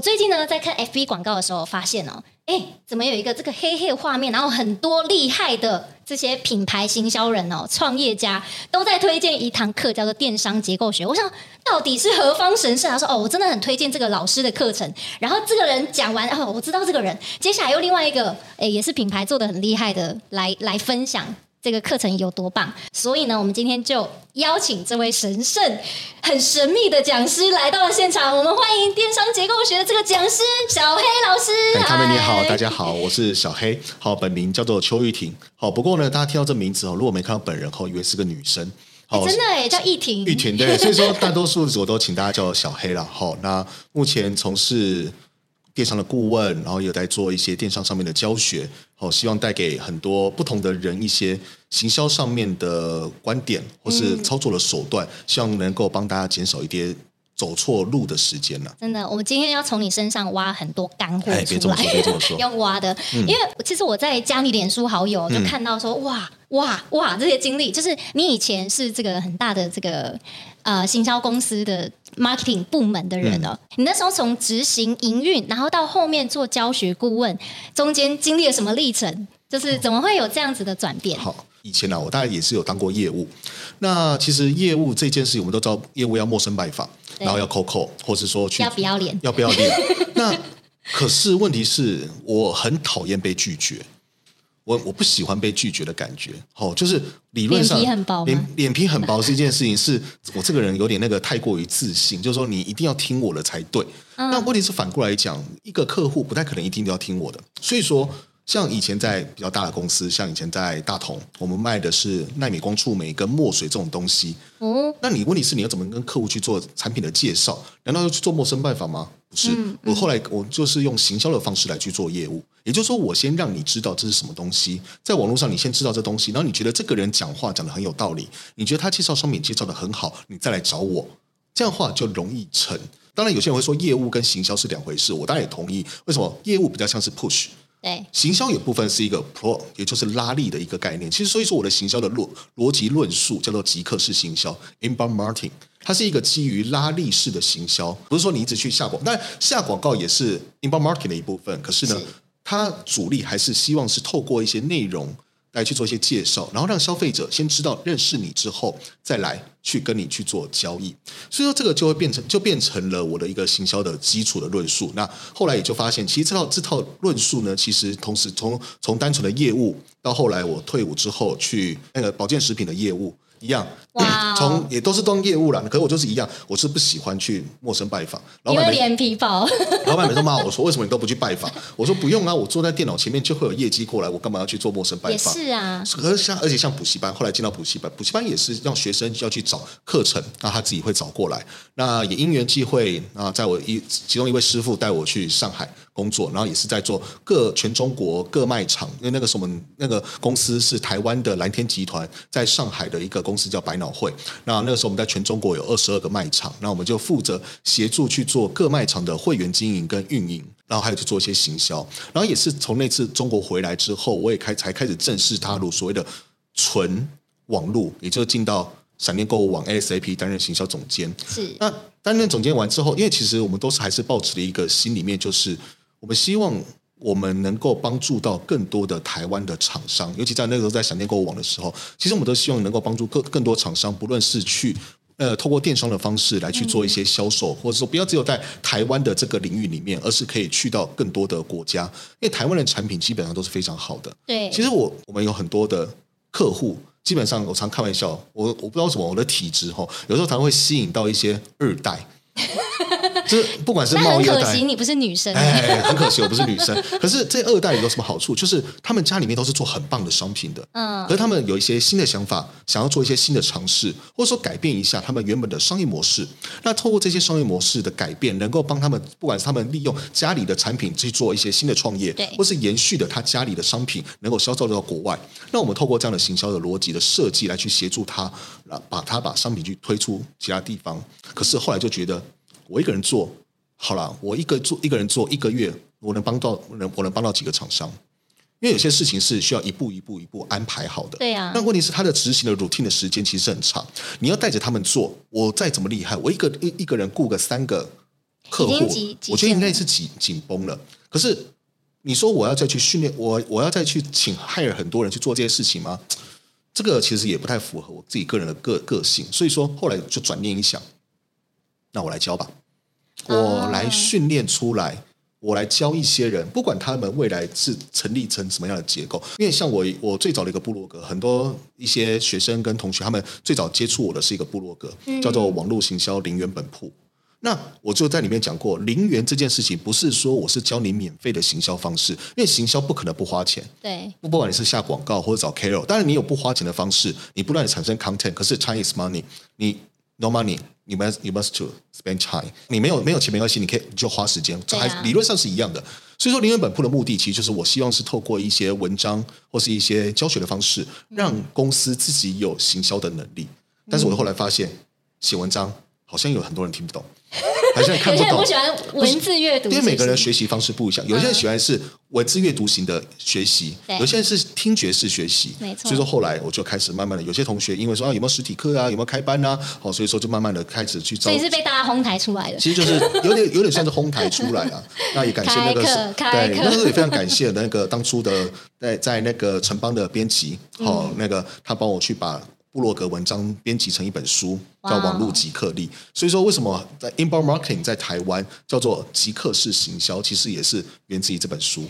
我最近呢在看 FB 广告的时候，发现哦，哎，怎么有一个这个黑黑画面，然后很多厉害的这些品牌行销人哦、创业家都在推荐一堂课，叫做电商结构学。我想到底是何方神圣？他说哦，我真的很推荐这个老师的课程。然后这个人讲完，哦，我知道这个人。接下来又另外一个，哎，也是品牌做的很厉害的，来来分享。这个课程有多棒？所以呢，我们今天就邀请这位神圣、很神秘的讲师来到了现场。我们欢迎电商结构学的这个讲师小黑老师。他们你好，大家好，我是小黑。好，本名叫做邱玉婷。好，不过呢，大家听到这名字哦，如果没看到本人后，以为是个女生。好，真的哎，叫玉婷。玉婷对，所以说大多数我都请大家叫小黑了。好，那目前从事。电商的顾问，然后有在做一些电商上面的教学，好，希望带给很多不同的人一些行销上面的观点，或是操作的手段，嗯、希望能够帮大家减少一点走错路的时间呢。真的，我们今天要从你身上挖很多干货出来，哎、别这么说，别这么说，要挖的，嗯、因为其实我在加你脸书好友，就看到说，哇哇哇，这些经历，就是你以前是这个很大的这个呃行销公司的。marketing 部门的人哦，嗯、你那时候从执行营运，然后到后面做教学顾问，中间经历了什么历程？就是怎么会有这样子的转变？好，以前呢、啊，我大概也是有当过业务。那其实业务这件事情，我们都知道，业务要陌生拜访，然后要 call call，或是说去要不要脸？要不要脸？那可是问题是我很讨厌被拒绝。我我不喜欢被拒绝的感觉，哦，就是理论上脸皮很薄，脸脸皮很薄是一件事情，是我这个人有点那个太过于自信，就是说你一定要听我的才对。嗯、那问题是反过来讲，一个客户不太可能一定都要听我的，所以说。像以前在比较大的公司，像以前在大同，我们卖的是奈米光触媒跟墨水这种东西。哦，那你问题是你要怎么跟客户去做产品的介绍？难道要去做陌生拜访吗？不是，嗯嗯、我后来我就是用行销的方式来去做业务。也就是说，我先让你知道这是什么东西，在网络上你先知道这东西，然后你觉得这个人讲话讲的很有道理，你觉得他介绍商品介绍的很好，你再来找我，这样的话就容易成。当然，有些人会说业务跟行销是两回事，我当然也同意。为什么？业务比较像是 push。对，行销有部分是一个 pro，也就是拉力的一个概念。其实，所以说我的行销的逻逻辑论述叫做极客式行销 （inbound marketing），它是一个基于拉力式的行销。不是说你一直去下广，但下广告也是 inbound marketing 的一部分。可是呢，是它主力还是希望是透过一些内容。来去做一些介绍，然后让消费者先知道认识你之后，再来去跟你去做交易。所以说这个就会变成就变成了我的一个行销的基础的论述。那后来也就发现，其实这套这套论述呢，其实同时从从单纯的业务到后来我退伍之后去那个保健食品的业务。一样，哇从也都是当业务啦，可是我就是一样，我是不喜欢去陌生拜访。老板脸皮薄，老板每次骂我说：“为什么你都不去拜访？”我说：“不用啊，我坐在电脑前面就会有业绩过来，我干嘛要去做陌生拜访？”是啊，可是像而且像补习班，后来进到补习班，补习班也是让学生要去找课程，那他自己会找过来。那也因缘际会啊，在我一其中一位师傅带我去上海。工作，然后也是在做各全中国各卖场，因为那个时候我们那个公司是台湾的蓝天集团在上海的一个公司叫百脑会。那那个时候我们在全中国有二十二个卖场，那我们就负责协助去做各卖场的会员经营跟运营，然后还有去做一些行销。然后也是从那次中国回来之后，我也开才开始正式踏入所谓的纯网络，也就是进到闪电购物网 ASAP 担任行销总监。是那担任总监完之后，因为其实我们都是还是抱持了一个心里面就是。我们希望我们能够帮助到更多的台湾的厂商，尤其在那个时候在闪电购物网的时候，其实我们都希望能够帮助更更多厂商，不论是去呃透过电商的方式来去做一些销售，或者说不要只有在台湾的这个领域里面，而是可以去到更多的国家，因为台湾的产品基本上都是非常好的。对，其实我我们有很多的客户，基本上我常开玩笑，我我不知道为什么我的体质哈，有时候常会吸引到一些二代。就是不管是贸易二代，可惜你不是女生，哎，很可惜我不是女生。可是这二代有什么好处？就是他们家里面都是做很棒的商品的，嗯，可是他们有一些新的想法，想要做一些新的尝试，或者说改变一下他们原本的商业模式。那透过这些商业模式的改变，能够帮他们，不管是他们利用家里的产品去做一些新的创业，对，或是延续的他家里的商品能够销售到国外。那我们透过这样的行销的逻辑的设计来去协助他，把他把商品去推出其他地方。可是后来就觉得。我一个人做好了，我一个做一个人做一个月，我能帮到能我能帮到几个厂商？因为有些事情是需要一步一步一步安排好的。对呀。那问题是他的执行的 routine 的时间其实很长，你要带着他们做。我再怎么厉害，我一个一一个人雇个三个客户，我觉得应该是紧紧绷了。可是你说我要再去训练我，我要再去请 hire 很多人去做这些事情吗？这个其实也不太符合我自己个人的个个性。所以说后来就转念一想，那我来教吧，我来训练出来。我来教一些人，不管他们未来是成立成什么样的结构，因为像我，我最早的一个部落格，很多一些学生跟同学，他们最早接触我的是一个部落格，叫做网络行销零元本铺。那我就在里面讲过，零元这件事情不是说我是教你免费的行销方式，因为行销不可能不花钱。对，不不管你是下广告或者找 KOL，当然你有不花钱的方式，你不断的产生 content，可是 Chinese money，你。No money, you must you must to spend time。你没有没有钱没关系，你可以你就花时间，这还理论上是一样的。所以说，零元本铺的目的其实就是我希望是透过一些文章或是一些教学的方式，让公司自己有行销的能力。但是我后来发现，写文章好像有很多人听不懂。好像看不懂，不喜欢文字阅读，因为每个人学习方式不一样。有些人喜欢是文字阅读型的学习，有些人是听觉式学习。没错。所以说后来我就开始慢慢的，有些同学因为说啊有没有实体课啊，有没有开班啊，好，所以说就慢慢的开始去找。所以是被大家哄抬出来的。其实就是有点有点算是哄抬出来啊。那也感谢那个对，那时候也非常感谢那个当初的在在那个城邦的编辑，好，那个他帮我去把。部落格文章编辑成一本书，叫《网络极客力》。所以说，为什么在 inbound marketing 在台湾叫做极客式行销，其实也是源自于这本书。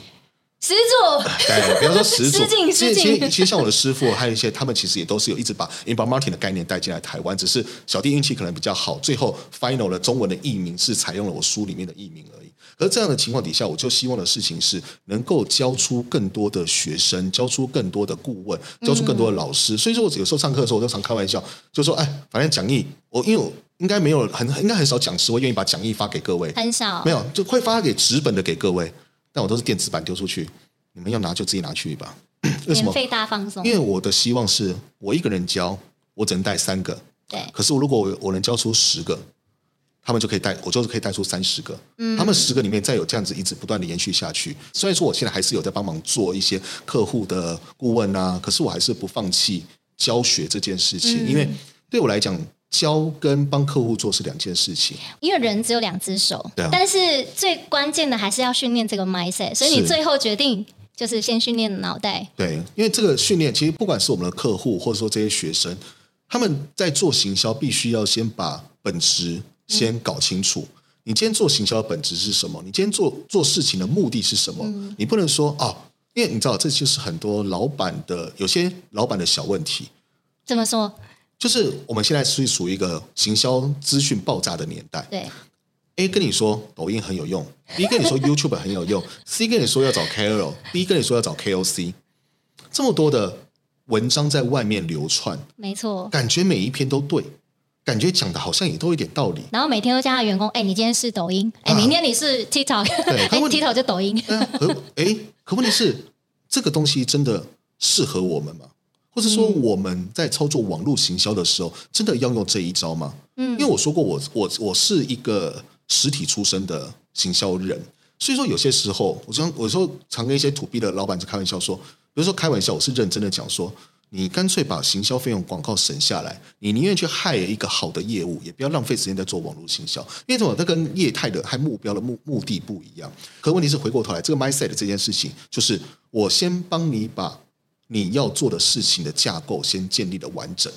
始祖，对，比方说始祖，其实其实其实像我的师傅，还有一些他们其实也都是有一直把 inbound marketing 的概念带进来台湾，只是小弟运气可能比较好，最后 final 的中文的译名是采用了我书里面的译名而已。而这样的情况底下，我就希望的事情是能够教出更多的学生，教出更多的顾问，教出更多的老师。嗯、所以说，我有时候上课的时候，我都常开玩笑，就说：“哎，反正讲义，我因为我应该没有很应该很少讲师会愿意把讲义发给各位，很少，没有就会发给纸本的给各位，但我都是电子版丢出去，你们要拿就自己拿去吧。为什么？费大放送。因为我的希望是我一个人教，我只能带三个，对。可是我如果我我能教出十个。他们就可以带，我就是可以带出三十个。嗯，他们十个里面再有这样子一直不断的延续下去。虽然说我现在还是有在帮忙做一些客户的顾问啊，可是我还是不放弃教学这件事情，嗯、因为对我来讲，教跟帮客户做是两件事情。因为人只有两只手，对啊，但是最关键的还是要训练这个 mindset，所以你最后决定就是先训练脑袋。对，因为这个训练其实不管是我们的客户，或者说这些学生，他们在做行销，必须要先把本质。先搞清楚，你今天做行销的本质是什么？你今天做做事情的目的是什么？嗯、你不能说哦，因为你知道，这就是很多老板的有些老板的小问题。怎么说？就是我们现在是属于一个行销资讯爆炸的年代。对，A 跟你说抖音很有用，B 跟你说 YouTube 很有用，C 跟你说要找 KOL，D 跟你说要找 KOC，这么多的文章在外面流窜，没错，感觉每一篇都对。感觉讲的好像也都有点道理，然后每天都叫他员工，哎，你今天是抖音，哎，明天你是 TikTok，哎，TikTok 就抖音。哎，可问题是，这个东西真的适合我们吗？或者说我们在操作网络行销的时候，真的要用这一招吗？嗯，因为我说过我，我我我是一个实体出身的行销人，所以说有些时候，我常我说常跟一些土逼的老板在开玩笑说，比如说开玩笑，我是认真的讲说。你干脆把行销费用广告省下来，你宁愿去害一个好的业务，也不要浪费时间在做网络行销，因为什么？它跟业态的、还目标的目目的不一样。可问题是，回过头来，这个 mindset 这件事情，就是我先帮你把你要做的事情的架构先建立的完整。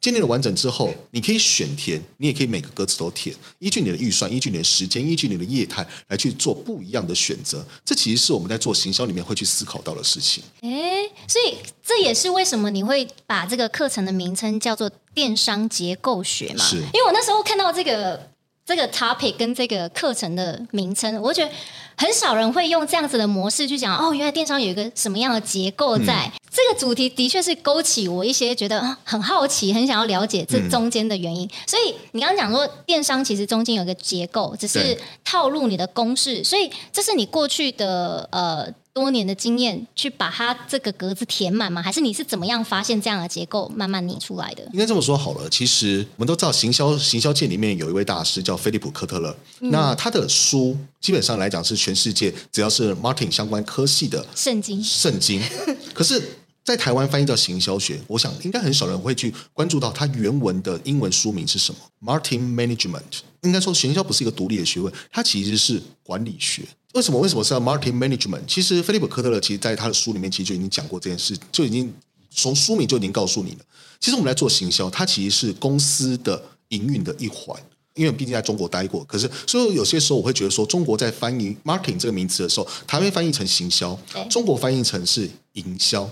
建立了完整之后，你可以选填，你也可以每个格子都填，依据你的预算，依据你的时间，依据你的业态来去做不一样的选择。这其实是我们在做行销里面会去思考到的事情。诶，所以这也是为什么你会把这个课程的名称叫做电商结构学嘛？是，因为我那时候看到这个这个 topic 跟这个课程的名称，我觉得很少人会用这样子的模式去讲。哦，原来电商有一个什么样的结构在。嗯这个主题的确是勾起我一些觉得很好奇、很想要了解这中间的原因。嗯、所以你刚刚讲说，电商其实中间有一个结构，只是套路你的公式。所以这是你过去的呃多年的经验去把它这个格子填满吗？还是你是怎么样发现这样的结构慢慢拟出来的？应该这么说好了。其实我们都知道，行销行销界里面有一位大师叫菲利普科特勒。嗯、那他的书基本上来讲是全世界只要是 marketing 相关科系的圣经。圣经。可是。在台湾翻译叫行销学，我想应该很少人会去关注到它原文的英文书名是什么。Marketing Management 应该说行销不是一个独立的学问，它其实是管理学。为什么？为什么是要 Marketing Management？其实菲利普科特勒其实在他的书里面其实就已经讲过这件事，就已经从书名就已经告诉你了。其实我们来做行销，它其实是公司的营运的一环。因为毕竟在中国待过，可是所以有些时候我会觉得说，中国在翻译 marketing 这个名词的时候，台湾翻译成行销，中国翻译成是营销，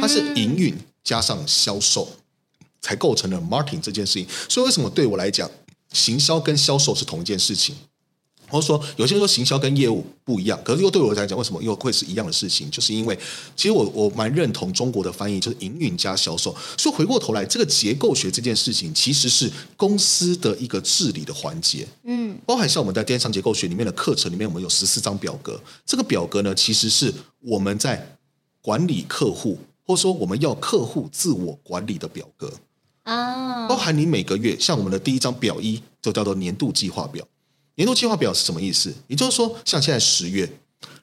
它是营运加上销售才构成了 marketing 这件事情。所以为什么对我来讲，行销跟销售是同一件事情？或者说，有些人说行销跟业务不一样，可是又对我来讲，为什么又会是一样的事情？就是因为其实我我蛮认同中国的翻译，就是营运加销售。所以回过头来，这个结构学这件事情，其实是公司的一个治理的环节。嗯，包含像我们在电商结构学里面的课程里面，我们有十四张表格。这个表格呢，其实是我们在管理客户，或者说我们要客户自我管理的表格啊。包含你每个月，像我们的第一张表一，就叫做年度计划表。年度计划表是什么意思？也就是说，像现在十月，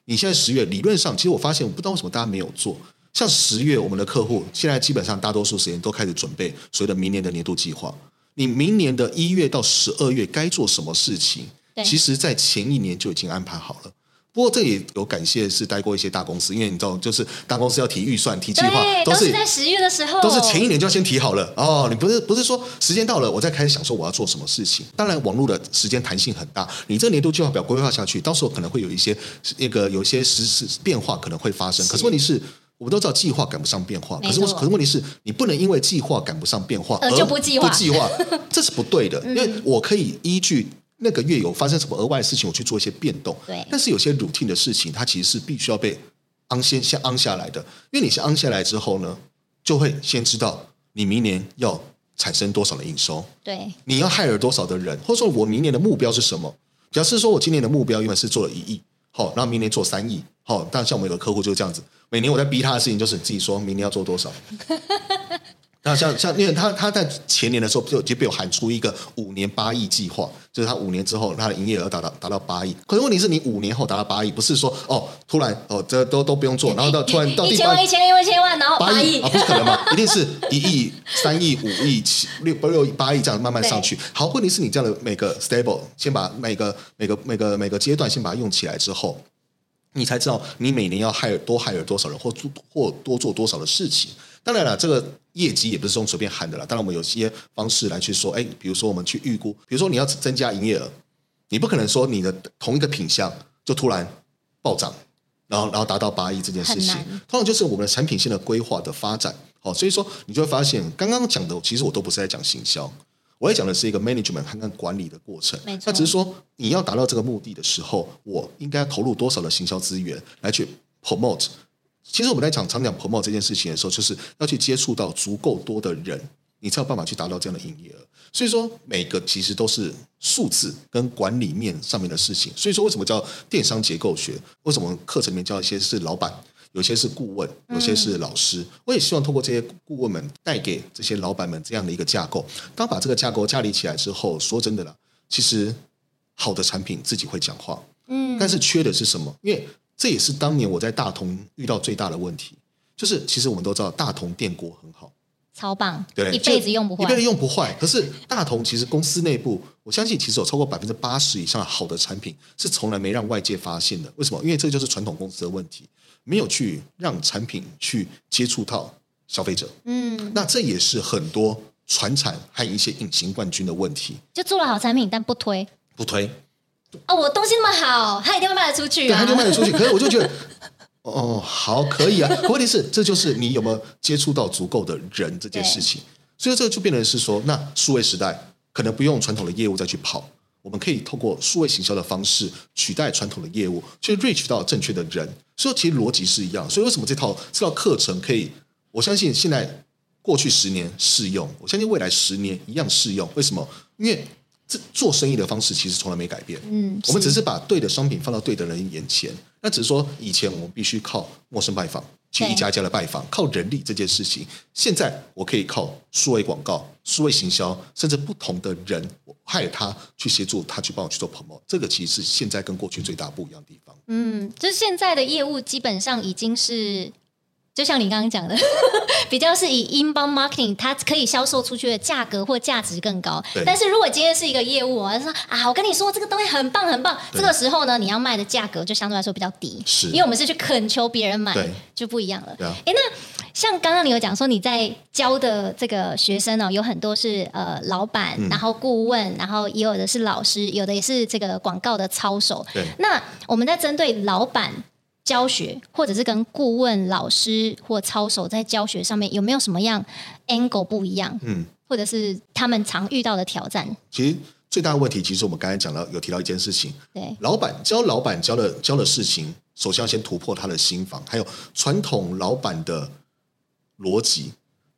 你现在十月理论上，其实我发现，我不知道为什么大家没有做。像十月，我们的客户现在基本上大多数时间都开始准备所谓的明年的年度计划。你明年的一月到十二月该做什么事情？其实，在前一年就已经安排好了。不过这也有感谢是待过一些大公司，因为你知道，就是大公司要提预算、提计划，都是在十月的时候，都是前一年就要先提好了哦。你不是不是说时间到了我再开始想说我要做什么事情？当然，网络的时间弹性很大，你这年度计划表规划下去，到时候可能会有一些那个有一些实时变化可能会发生。可是问题是，我们都知道计划赶不上变化，可是可是问题是你不能因为计划赶不上变化而就不计划，不计划，这是不对的，因为我可以依据。那个月有发生什么额外的事情，我去做一些变动。对，但是有些 routine 的事情，它其实是必须要被昂先先昂下来的。因为你先昂下来之后呢，就会先知道你明年要产生多少的营收。对，你要 hire 多少的人，或者说我明年的目标是什么？假设说我今年的目标原本是做了一亿，好，然后明年做三亿，好，但像我们有个客户就是这样子，每年我在逼他的事情就是你自己说明年要做多少。那像像，因为他他在前年的时候就就被我喊出一个五年八亿计划，就是他五年之后他的营业额达到达到八亿。可是问题是你五年后达到八亿，不是说哦突然哦这都都不用做，然后到突然到第八亿一千万一千万然后八亿啊，不可能嘛？一定是一亿 三亿五亿七六不六八亿这样慢慢上去。好，问题是你这样的每个 stable 先把每个每个每个每个阶段先把它用起来之后，你才知道你每年要 hire 多 hire 多少人或做或多做多少的事情。当然了，这个业绩也不是用随便喊的啦。当然，我们有些方式来去说，哎，比如说我们去预估，比如说你要增加营业额，你不可能说你的同一个品项就突然暴涨，然后然后达到八亿这件事情。通常就是我们的产品线的规划的发展。好，所以说你就会发现，刚刚讲的其实我都不是在讲行销，我在讲的是一个 management 看看管理的过程。没错。那只是说你要达到这个目的的时候，我应该投入多少的行销资源来去 promote。其实我们在讲常讲 promote 这件事情的时候，就是要去接触到足够多的人，你才有办法去达到这样的营业额。所以说，每个其实都是数字跟管理面上面的事情。所以说，为什么叫电商结构学？为什么课程里面教一些是老板，有些是顾问，有些是老师？我也希望通过这些顾问们带给这些老板们这样的一个架构。当把这个架构架立起来之后，说真的啦，其实好的产品自己会讲话。嗯，但是缺的是什么？因为这也是当年我在大同遇到最大的问题，就是其实我们都知道大同电锅很好，超棒，对，一辈子用不坏，一辈子用不坏。可是大同其实公司内部，我相信其实有超过百分之八十以上的好的产品是从来没让外界发现的。为什么？因为这就是传统公司的问题，没有去让产品去接触到消费者。嗯，那这也是很多传产和一些隐形冠军的问题，就做了好产品，但不推，不推。哦，我东西那么好，他一定会卖得出去啊！对，他一定卖得出去。可是我就觉得，哦，好，可以啊。问题是，这就是你有没有接触到足够的人这件事情。所以这个就变成是说，那数位时代可能不用传统的业务再去跑，我们可以透过数位行销的方式取代传统的业务，去 reach 到正确的人。所以其实逻辑是一样。所以为什么这套这套课程可以？我相信现在过去十年适用，我相信未来十年一样适用。为什么？因为。这做生意的方式其实从来没改变。嗯，我们只是把对的商品放到对的人眼前。那只是说，以前我们必须靠陌生拜访，去一家一家的拜访，靠人力这件事情。现在我可以靠数位广告、数位行销，甚至不同的人，我害他去协助他去帮我去做 promote。这个其实是现在跟过去最大不一样的地方。嗯，就是现在的业务基本上已经是就像你刚刚讲的，比较是以 inbound marketing，它可以销售出去的价格或价值更高。但是如果今天是一个业务，我说啊，我跟你说这个东西很棒很棒，这个时候呢，你要卖的价格就相对来说比较低，是，因为我们是去恳求别人买，就不一样了。哎，那像刚刚你有讲说你在教的这个学生呢，有很多是呃老板，然后顾问，然后也有的是老师，有的也是这个广告的操守。对，那我们在针对老板。教学或者是跟顾问老师或操守在教学上面有没有什么样 angle 不一样？嗯，或者是他们常遇到的挑战？其实最大的问题，其实我们刚才讲到有提到一件事情，对，老板教老板教的教的事情，首先要先突破他的心房，还有传统老板的逻辑。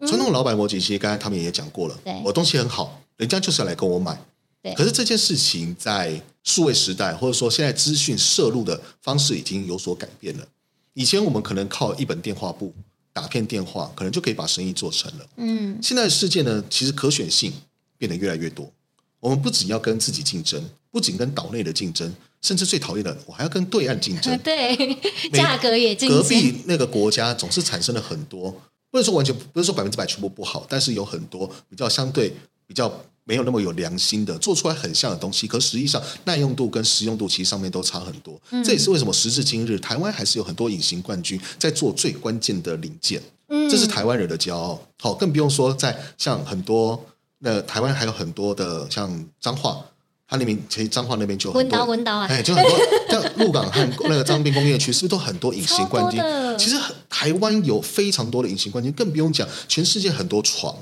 传统老板逻辑，其实刚才他们也讲过了，对，我东西很好，人家就是要来跟我买。对可是这件事情在数位时代，或者说现在资讯摄入的方式已经有所改变了。以前我们可能靠一本电话簿打片电话，可能就可以把生意做成了。嗯，现在的世界呢，其实可选性变得越来越多。我们不仅要跟自己竞争，不仅跟岛内的竞争，甚至最讨厌的，我还要跟对岸竞争。对，价格也竞争。隔壁那个国家总是产生了很多，不能说完全不是说百分之百全部不好，但是有很多比较相对比较。没有那么有良心的做出来很像的东西，可实际上耐用度跟实用度其实上面都差很多。嗯、这也是为什么时至今日，台湾还是有很多隐形冠军在做最关键的零件。嗯，这是台湾人的骄傲。好，更不用说在像很多那台湾还有很多的像彰化，它那边其实彰化那边就很多，文刀啊，哎，就很多像鹿港和那个彰滨工业区，是不是都很多隐形冠军？其实台湾有非常多的隐形冠军，更不用讲全世界很多床，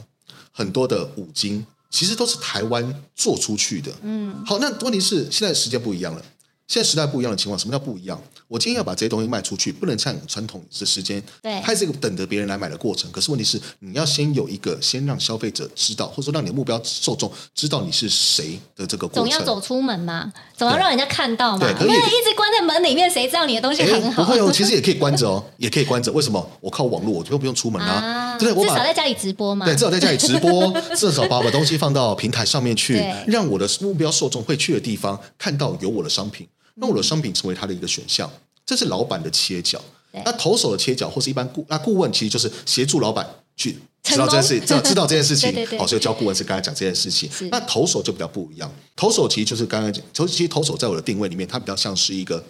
很多的五金。其实都是台湾做出去的。嗯，好，那问题是现在时间不一样了，现在时代不一样的情况，什么叫不一样？我今天要把这些东西卖出去，不能像传统的时间，对，还是一个等着别人来买的过程。可是问题是，你要先有一个，先让消费者知道，或者说让你的目标受众知道你是谁的这个过程。总要走出门嘛，总要让人家看到嘛。对，可以一直关在门里面，谁知道你的东西很好？不会哦，其实也可以关着哦，也可以关着。为什么？我靠网络，我就不用出门啊。啊对，我至少在家里直播嘛。对，至少在家里直播，至少把我的东西放到平台上面去，让我的目标受众会去的地方看到有我的商品，让我的商品成为他的一个选项。这是老板的切角。那投手的切角，或是一般顾那顾问，其实就是协助老板去知道这件事，知道知道这件事情。好，所以教顾问是刚才讲这件事情。那投手就比较不一样。投手其实就是刚刚讲，其实投手在我的定位里面，他比较像是一个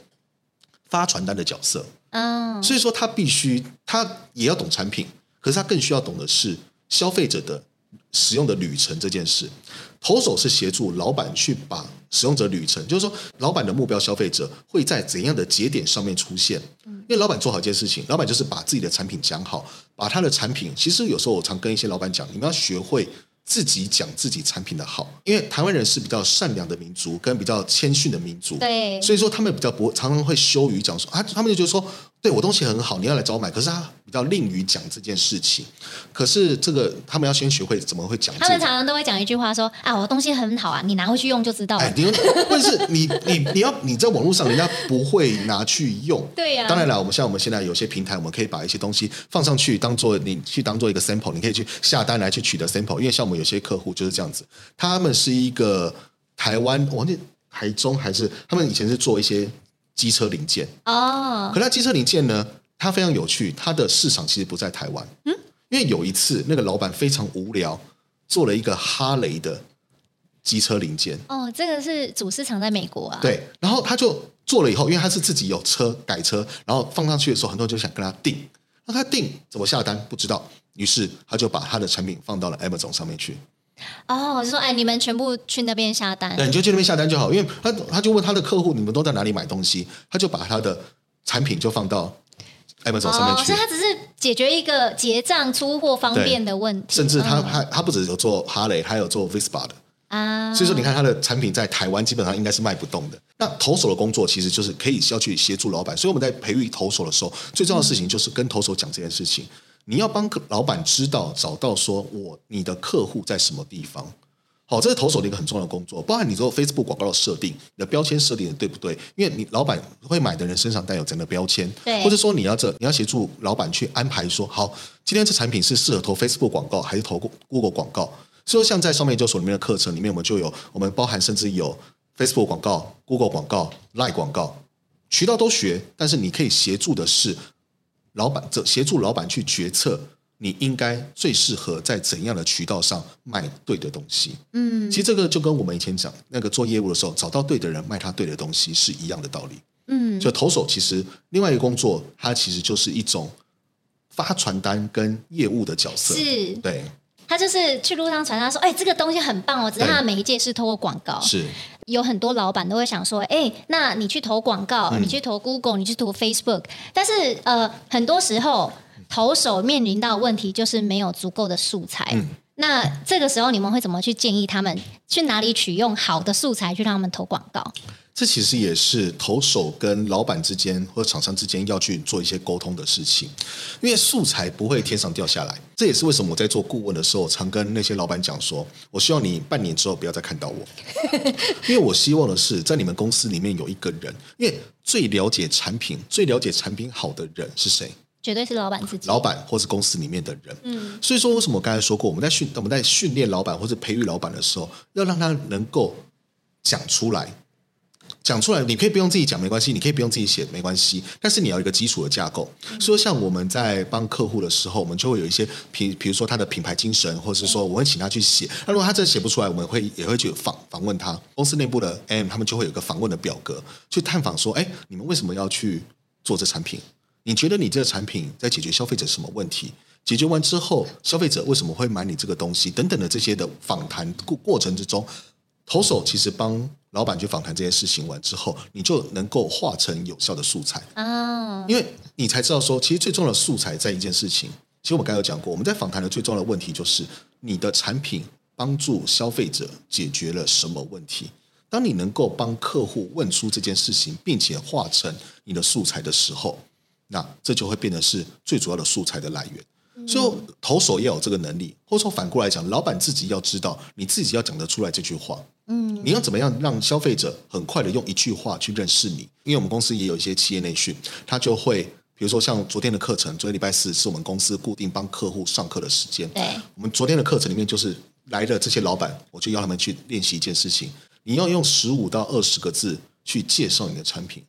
发传单的角色。嗯，所以说他必须，他也要懂产品。可是他更需要懂的是消费者的使用的旅程这件事。投手是协助老板去把使用者旅程，就是说老板的目标消费者会在怎样的节点上面出现。因为老板做好一件事情，老板就是把自己的产品讲好，把他的产品。其实有时候我常跟一些老板讲，你们要学会自己讲自己产品的好，因为台湾人是比较善良的民族，跟比较谦逊的民族。对，所以说他们比较不常常会羞于讲说啊，他们就觉得说。对我东西很好，你要来找我买。可是他比较吝于讲这件事情。可是这个他们要先学会怎么会讲。他们常常都会讲一句话说：“啊，我东西很好啊，你拿回去用就知道了。哎”你问是你你你要你在网络上，人家不会拿去用。对呀、啊。当然了，我们像我们现在有些平台，我们可以把一些东西放上去，当做你去当做一个 sample，你可以去下单来去取得 sample。因为像我们有些客户就是这样子，他们是一个台湾，我记台中还是他们以前是做一些机车零件哦。可他机车零件呢？它非常有趣，它的市场其实不在台湾。嗯，因为有一次那个老板非常无聊，做了一个哈雷的机车零件。哦，这个是主市场在美国啊。对，然后他就做了以后，因为他是自己有车改车，然后放上去的时候，很多人就想跟他订。那他订怎么下单不知道，于是他就把他的产品放到了 Amazon 上面去。哦，就说哎，你们全部去那边下单。对，你就去那边下单就好，因为他他就问他的客户，你们都在哪里买东西？他就把他的产品就放到。Amazon 上面去，所以他只是解决一个结账出货方便的问题。甚至他他他不只有做哈雷，还有做 Vespa 的啊。所以说，你看他的产品在台湾基本上应该是卖不动的。那投手的工作其实就是可以要去协助老板。所以我们在培育投手的时候，最重要的事情就是跟投手讲这件事情。你要帮老板知道找到说我你的客户在什么地方。好，这是投手的一个很重要的工作，包含你做 Facebook 广告的设定，你的标签设定的对不对？因为你老板会买的人身上带有怎样的标签，对，或者说你要这你要协助老板去安排说，好，今天这产品是适合投 Facebook 广告还是投 Google 广告？所以说像在上面研究所里面的课程里面，我们就有我们包含甚至有 Facebook 广告、Google 广告、Line 广告渠道都学，但是你可以协助的是老板这协助老板去决策，你应该最适合在怎样的渠道上卖对的东西。嗯，其实这个就跟我们以前讲那个做业务的时候，找到对的人卖他对的东西是一样的道理。嗯，就投手其实另外一个工作，它其实就是一种发传单跟业务的角色。是，对，他就是去路上传单说：“哎，这个东西很棒哦。”只是他的媒介是透过广告。是，有很多老板都会想说：“哎，那你去投广告，嗯、你去投 Google，你去投 Facebook。”但是呃，很多时候投手面临到问题就是没有足够的素材。嗯、那这个时候你们会怎么去建议他们去哪里取用好的素材去让他们投广告？这其实也是投手跟老板之间或者厂商之间要去做一些沟通的事情，因为素材不会天上掉下来。这也是为什么我在做顾问的时候，常跟那些老板讲说，我希望你半年之后不要再看到我，因为我希望的是在你们公司里面有一个人，因为最了解产品、最了解产品好的人是谁？绝对是老板自己。老板或是公司里面的人。嗯，所以说为什么我刚才说过，我们在训我们在训练老板或者培育老板的时候，要让他能够讲出来。讲出来，你可以不用自己讲，没关系；你可以不用自己写，没关系。但是你要有一个基础的架构。所以，像我们在帮客户的时候，我们就会有一些，比比如说他的品牌精神，或者是说，我会请他去写。那如果他真的写不出来，我们会也会去访访问他。公司内部的 AM 他们就会有一个访问的表格，去探访说：哎，你们为什么要去做这产品？你觉得你这个产品在解决消费者什么问题？解决完之后，消费者为什么会买你这个东西？等等的这些的访谈过过程之中。投手其实帮老板去访谈这件事情完之后，你就能够化成有效的素材啊，因为你才知道说，其实最重要的素材在一件事情。其实我们刚才有讲过，我们在访谈的最重要的问题就是你的产品帮助消费者解决了什么问题。当你能够帮客户问出这件事情，并且化成你的素材的时候，那这就会变得是最主要的素材的来源。所以投手要有这个能力，或者说反过来讲，老板自己要知道，你自己要讲得出来这句话。嗯，你要怎么样让消费者很快的用一句话去认识你？因为我们公司也有一些企业内训，他就会，比如说像昨天的课程，昨天礼拜四是我们公司固定帮客户上课的时间。对，我们昨天的课程里面就是来的这些老板，我就要他们去练习一件事情，你要用十五到二十个字去介绍你的产品。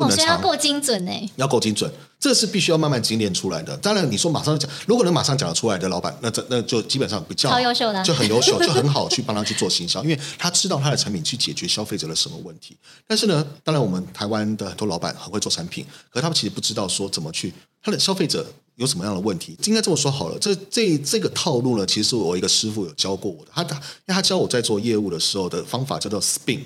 哦，所以要够精准呢？要够精准，这是必须要慢慢精炼出来的。当然，你说马上讲，如果能马上讲得出来的老板，那这那就基本上比较超优秀的，就很优秀，就很好去帮他去做行销，因为他知道他的产品去解决消费者的什么问题。但是呢，当然我们台湾的很多老板很会做产品，可是他们其实不知道说怎么去他的消费者有什么样的问题。应该这么说好了，这这这个套路呢，其实是我一个师傅有教过我的，他他因为他教我在做业务的时候的方法叫做 SPIN。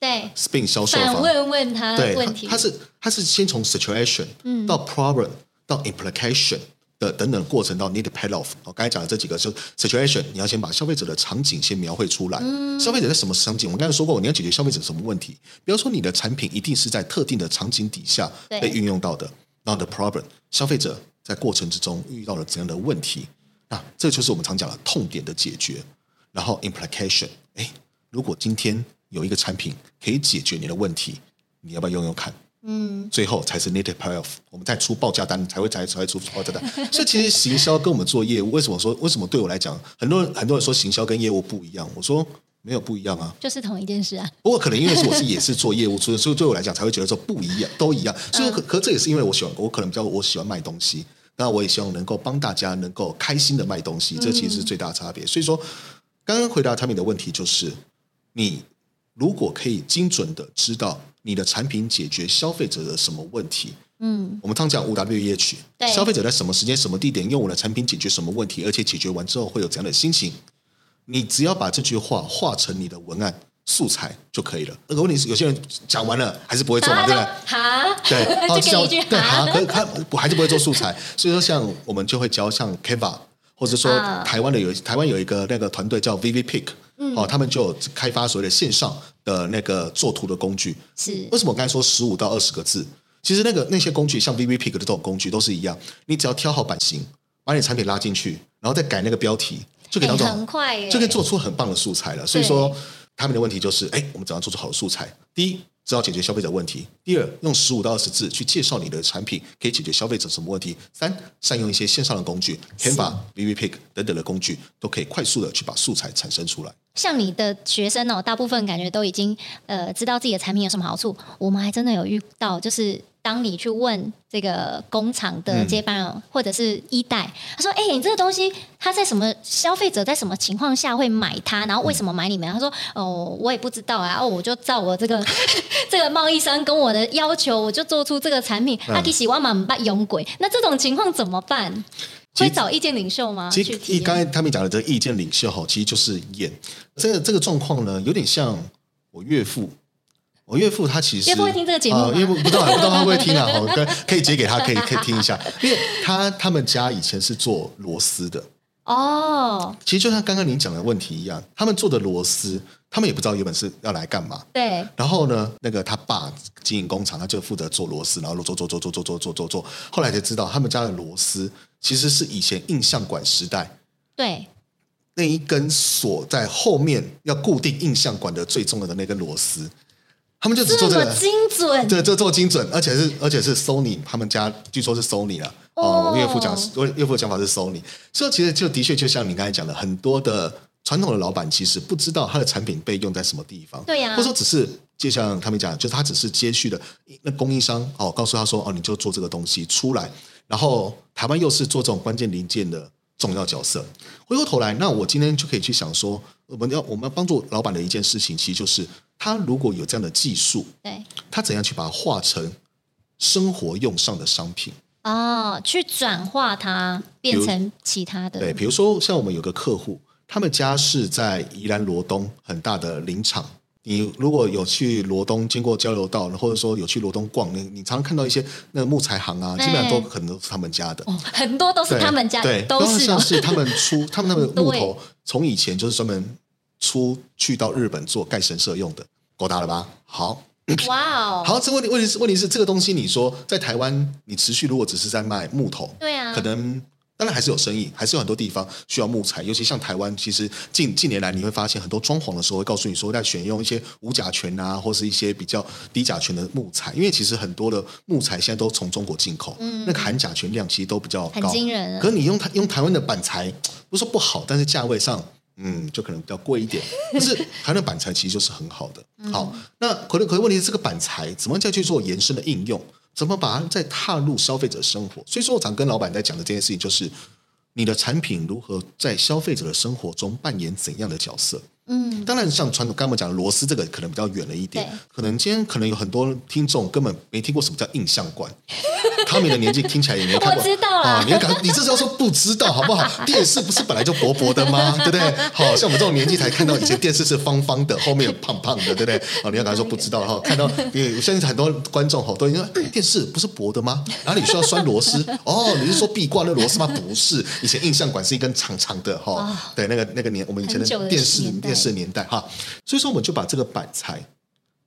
对，spin 销售方问问他问题，他是他是先从 situation 到 problem 到 implication 的等等过程到 need payoff。我刚才讲的这几个，就 situation，你要先把消费者的场景先描绘出来。消费者在什么场景？我刚才说过，你要解决消费者什么问题？比方说你的产品一定是在特定的场景底下被运用到的。然后 the problem，消费者在过程之中遇到了怎样的问题？那这就是我们常讲的痛点的解决。然后 implication，哎，如果今天有一个产品可以解决你的问题，你要不要用用看？嗯，最后才是 needed payoff，我们再出报价单才会才才会出报价单。所以其实行销跟我们做业务，为什么说为什么对我来讲，很多人很多人说行销跟业务不一样，我说没有不一样啊，就是同一件事啊。不过可能因为是我是也是做业务，所以所以对我来讲才会觉得说不一样，都一样。所以可可这也是因为我喜欢，我可能比较我喜欢卖东西，那我也希望能够帮大家能够开心的卖东西，这其实是最大的差别。所以说，刚刚回答产品的问题就是你。如果可以精准的知道你的产品解决消费者的什么问题，嗯，我们常讲五 W E H，对，消费者在什么时间、什么地点用我的产品解决什么问题，而且解决完之后会有怎样的心情，你只要把这句话画成你的文案素材就可以了。那个问题是，有些人讲完了还是不会做嘛，对不对？哈，对，就给一句对，哈，可他我还是不会做素材，所以说像我们就会教像 Canva，或者说台湾的有台湾有一个那个团队叫 Vivid Pick。哦，他们就有开发所谓的线上的那个作图的工具。是为什么我刚才说十五到二十个字？其实那个那些工具，像 VVPick 的这种工具都是一样。你只要挑好版型，把你产品拉进去，然后再改那个标题，就可以当做很快，就可以做出很棒的素材了。所以说，他们的问题就是：哎，我们怎样做出好的素材？第一。知道解决消费者问题。第二，用十五到二十字去介绍你的产品，可以解决消费者什么问题？三，善用一些线上的工具，Canva、VVPick 等等的工具，都可以快速的去把素材产生出来。像你的学生哦，大部分感觉都已经呃知道自己的产品有什么好处。我们还真的有遇到，就是。当你去问这个工厂的接班人、嗯、或者是一代，他说：“哎、欸，你这个东西，他在什么消费者在什么情况下会买它？然后为什么买你们？”他说：“哦，我也不知道啊。哦，我就照我这个 这个贸易商跟我的要求，我就做出这个产品。他提醒我们不用鬼。那这种情况怎么办？会找意见领袖吗？其实，一刚才他们讲的这个意见领袖哈，其实就是演这个这个状况呢，有点像我岳父。”我岳父他其实岳父会听这个节目，岳父不知道 不知道他会不会听啊？好，可可以截给他，可以可以听一下，因为他他们家以前是做螺丝的哦。其实就像刚刚您讲的问题一样，他们做的螺丝，他们也不知道原本是要来干嘛。对。然后呢，那个他爸经营工厂，他就负责做螺丝，然后做做做做做做做做做，后来才知道他们家的螺丝其实是以前印象管时代对那一根锁在后面要固定印象管的最重要的那根螺丝。他们就只做这个，精准，对，就做精准，而且是而且是 Sony，他们家据说是 Sony 了。哦，我岳父讲，我岳父的讲法是 Sony，所以其实就的确就像你刚才讲的，很多的传统的老板其实不知道他的产品被用在什么地方，对呀、啊，或者说只是就像他们讲，就是他只是接续的那供应商哦，告诉他说哦，你就做这个东西出来，然后台湾又是做这种关键零件的重要角色。回过头来，那我今天就可以去想说，我们要我们要帮助老板的一件事情，其实就是。他如果有这样的技术，对，他怎样去把它化成生活用上的商品？哦，去转化它变成其他的。对，比如说像我们有个客户，他们家是在宜兰罗东很大的林场。你如果有去罗东经过交流道，或者说有去罗东逛，你你常常看到一些那个木材行啊，基本上都可能都是他们家的，哦，很多都是他们家，对，都是像是他们出他们那个木头，从以前就是专门。出去到日本做盖神社用的，够大了吧？好，哇哦，好，这问题问题是问题是这个东西，你说在台湾，你持续如果只是在卖木头，对啊，可能当然还是有生意，还是有很多地方需要木材，尤其像台湾，其实近近年来你会发现很多装潢的时候会告诉你说，在选用一些无甲醛啊，或是一些比较低甲醛的木材，因为其实很多的木材现在都从中国进口，嗯，那个含甲醛量其实都比较高，很惊人。可是你用台用台湾的板材，不是说不好，但是价位上。嗯，就可能比较贵一点，但是台湾的板材其实就是很好的。好，那可能可能问题是这个板材怎么再去做延伸的应用？怎么把它再踏入消费者生活？所以说我常跟老板在讲的这件事情，就是你的产品如何在消费者的生活中扮演怎样的角色？嗯，当然像传统刚刚讲的螺丝这个可能比较远了一点，可能今天可能有很多听众根本没听过什么叫印象馆。他们的年纪听起来也没看过，我知道啊，你要讲，你这是要说不知道好不好？电视不是本来就薄薄的吗？对不对？好像我们这种年纪才看到以前电视是方方的，后面有胖胖的，对不对？好，你要赶快说不知道哈，看到因为我相信很多观众哈都说电视不是薄的吗？哪里需要拴螺丝？哦，你是说壁挂那螺丝吗？不是，以前印象馆是一根长长的哈，对，那个那个年我们以前的电视电视年代哈，所以说我们就把这个板材，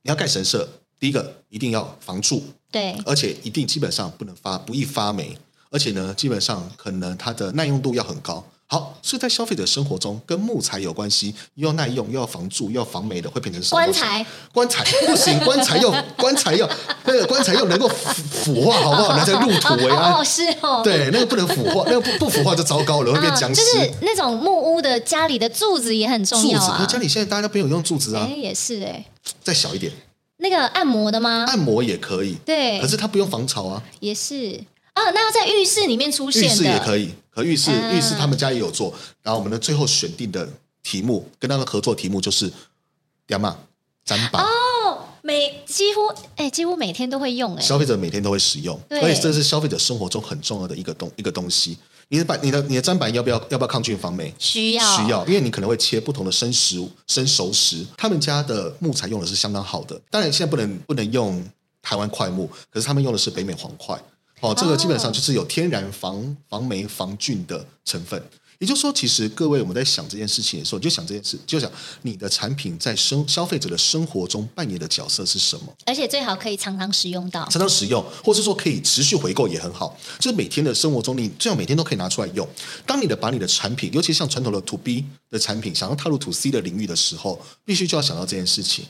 你要盖神社，第一个一定要防蛀。对，而且一定基本上不能发，不易发霉，而且呢，基本上可能它的耐用度要很高。好，所以在消费者生活中，跟木材有关系，又要耐用，又要防蛀，又要防霉的，会变成什么？棺材？棺材不行，棺材要 棺材要那个棺材要能够腐腐化，好不好？那才入土为安。哦，是哦。对，那个不能腐化，那个不不腐化就糟糕了，会变僵尸。就是那种木屋的家里的柱子也很重要啊。柱子，家里现在大家都不用用柱子啊。哎，也是哎。再小一点。那个按摩的吗？按摩也可以，对，可是它不用防潮啊。也是啊，那要在浴室里面出现。浴室也可以，和浴室、嗯、浴室他们家也有做。然后我们的最后选定的题目，跟他们合作题目就是“点嘛砧板”。哦，每几乎哎，几乎每天都会用哎，消费者每天都会使用，所以这是消费者生活中很重要的一个东一个东西。你的板，你的你的砧板要不要要不要抗菌防霉？需要需要，因为你可能会切不同的生食物、生熟食。他们家的木材用的是相当好的，当然现在不能不能用台湾桧木，可是他们用的是北美黄桧。哦，这个基本上就是有天然防防霉防菌的成分。也就是说，其实各位我们在想这件事情的时候，就想这件事，就想你的产品在生消费者的生活中扮演的角色是什么？而且最好可以常常使用到，常常使用，或是说可以持续回购也很好。就是每天的生活中，你最好每天都可以拿出来用。当你的把你的产品，尤其像传统的 To B 的产品，想要踏入 To C 的领域的时候，必须就要想到这件事情。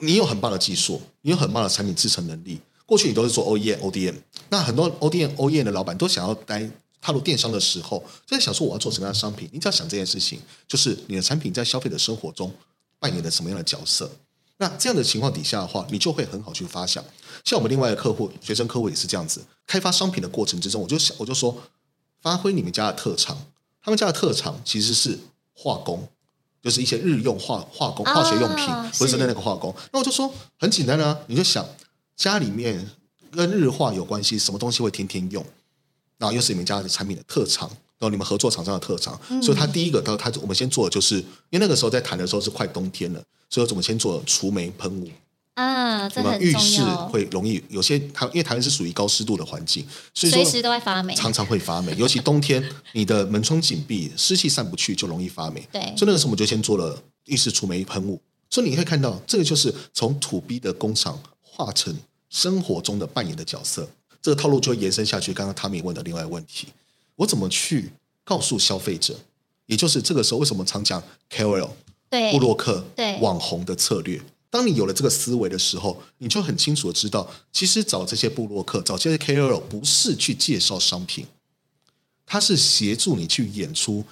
你有很棒的技术，你有很棒的产品制成能力。过去你都是做 OEM、ODM，那很多 ODM、OEM 的老板都想要待。踏入电商的时候，就在想说我要做什么样的商品？你只要想这件事情，就是你的产品在消费者生活中扮演了什么样的角色。那这样的情况底下的话，你就会很好去发想。像我们另外的客户，学生客户也是这样子。开发商品的过程之中，我就想，我就说，发挥你们家的特长。他们家的特长其实是化工，就是一些日用化化工、化学用品，哦、不是真的那个化工。那我就说很简单啊，你就想家里面跟日化有关系，什么东西会天天用？然后又是你们家的产品的特长，然后你们合作厂商的特长，嗯、所以他第一个，他他我们先做的就是，因为那个时候在谈的时候是快冬天了，所以我们先做除霉喷雾。啊，这很。浴室会容易有些台，因为台湾是属于高湿度的环境，所以随时都会发霉，常常会发霉。尤其冬天，你的门窗紧闭，湿气散不去，就容易发霉。对，所以那个时候我们就先做了浴室除霉喷雾。所以你会看到，这个就是从土逼的工厂化成生活中的扮演的角色。这个套路就会延伸下去。刚刚汤米问的另外问题，我怎么去告诉消费者？也就是这个时候，为什么常讲 KOL 对布洛克对网红的策略？当你有了这个思维的时候，你就很清楚的知道，其实找这些布洛克、找这些 KOL 不是去介绍商品，他是协助你去演出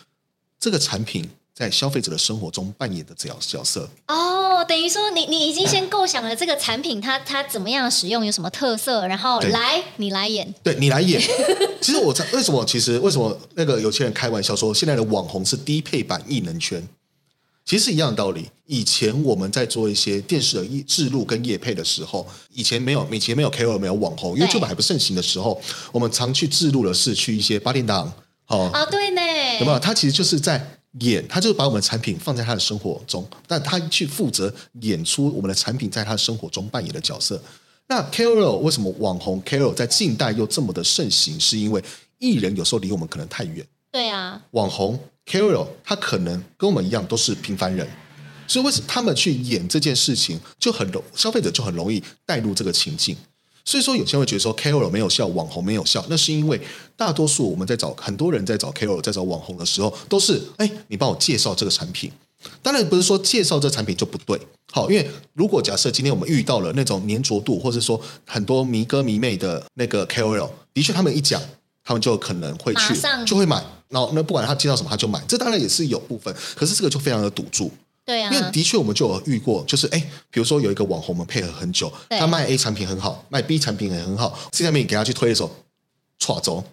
这个产品在消费者的生活中扮演的角角色。哦，等于说你你已经先构想了这个产品它它怎么样使用，有什么特色，然后来你来演，对你来演。其实我为什么其实为什么那个有些人开玩笑说，现在的网红是低配版艺能圈。其实是一样的道理。以前我们在做一些电视的制录跟业配的时候，以前没有，以前没有 KOL，没有网红，YouTube 还不盛行的时候，我们常去制录的是去一些八点档，哦，啊，对呢，有没有？他其实就是在演，他就是把我们的产品放在他的生活中，但他去负责演出我们的产品在他的生活中扮演的角色。那 KOL 为什么网红 KOL 在近代又这么的盛行？是因为艺人有时候离我们可能太远。对啊，网红 KOL 他可能跟我们一样都是平凡人，所以为什么他们去演这件事情就很容消费者就很容易带入这个情境。所以说有些人会觉得说 KOL 没有效，网红没有效，那是因为大多数我们在找很多人在找 KOL 在找网红的时候，都是哎，你帮我介绍这个产品。当然不是说介绍这产品就不对，好，因为如果假设今天我们遇到了那种黏着度，或者说很多迷哥迷妹的那个 KOL，的确他们一讲。他们就可能会去，就会买。然后那不管他介绍什么，他就买。这当然也是有部分，可是这个就非常的赌注。对啊，因为的确我们就有遇过，就是哎，比如说有一个网红，我们配合很久，他卖 A 产品很好，卖 B 产品也很好，C 产品给他去推的时候，错州，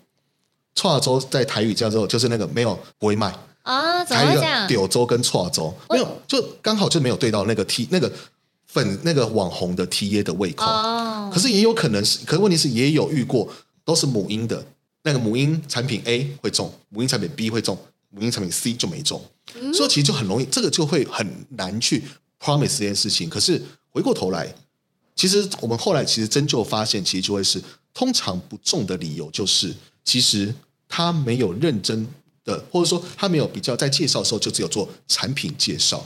错州在台语叫做就是那个没有不会卖啊，怎么会这样？柳州跟错州没有，就刚好就没有对到那个 T 那个粉那个网红的 TA 的胃口。哦，可是也有可能是，可是问题是也有遇过都是母婴的。那个母婴产品 A 会中，母婴产品 B 会中，母婴产品 C 就没中，所以其实就很容易，这个就会很难去 promise 这件事情。可是回过头来，其实我们后来其实真就发现，其实就会是通常不中的理由就是，其实他没有认真的，或者说他没有比较在介绍的时候就只有做产品介绍。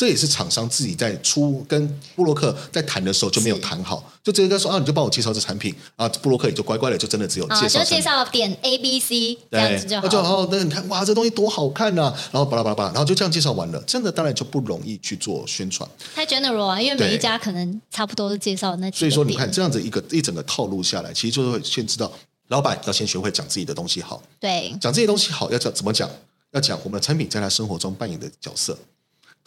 这也是厂商自己在出跟布洛克在谈的时候就没有谈好，就直接说啊，你就帮我介绍这产品啊，布洛克也就乖乖的就真的只有介绍，就介绍点 A B C 这样子就好。那就哦，那你看哇，这东西多好看呐，啊，然后巴拉巴拉巴拉，然后就这样介绍完了，这样的当然就不容易去做宣传。太 general 啊，因为每一家可能差不多都介绍那几。所以说你看这样子一个一整个套路下来，其实就是会先知道老板要先学会讲自己的东西好，对，讲这些东西好要讲怎么讲，要讲我们的产品在他生活中扮演的角色。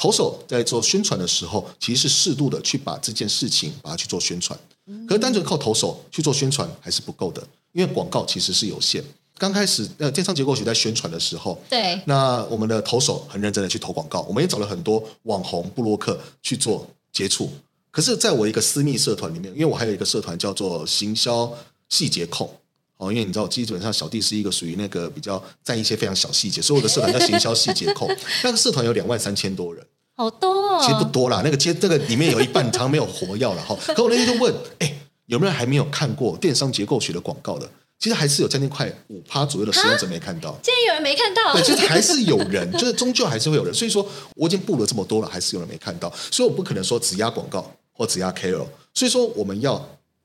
投手在做宣传的时候，其实是适度的去把这件事情把它去做宣传。可是单纯靠投手去做宣传还是不够的，因为广告其实是有限。刚开始呃，电商结构学在宣传的时候，对，那我们的投手很认真的去投广告，我们也找了很多网红布洛克去做接触。可是，在我一个私密社团里面，因为我还有一个社团叫做行销细节控哦，因为你知道，基本上小弟是一个属于那个比较在意一些非常小细节，所以我的社团叫行销细节控。那个社团有两万三千多人。好多哦，其实不多啦。那个街，这个里面有一半常没有活药了 哈。可我那天就问，哎，有没有人还没有看过电商结构学的广告的？其实还是有将近快五趴左右的使用者没看到。竟然有人没看到？对，就是还是有人，就是终究还是会有人。所以说，我已经布了这么多了，还是有人没看到。所以我不可能说只压广告或只压 KOL。所以说，我们要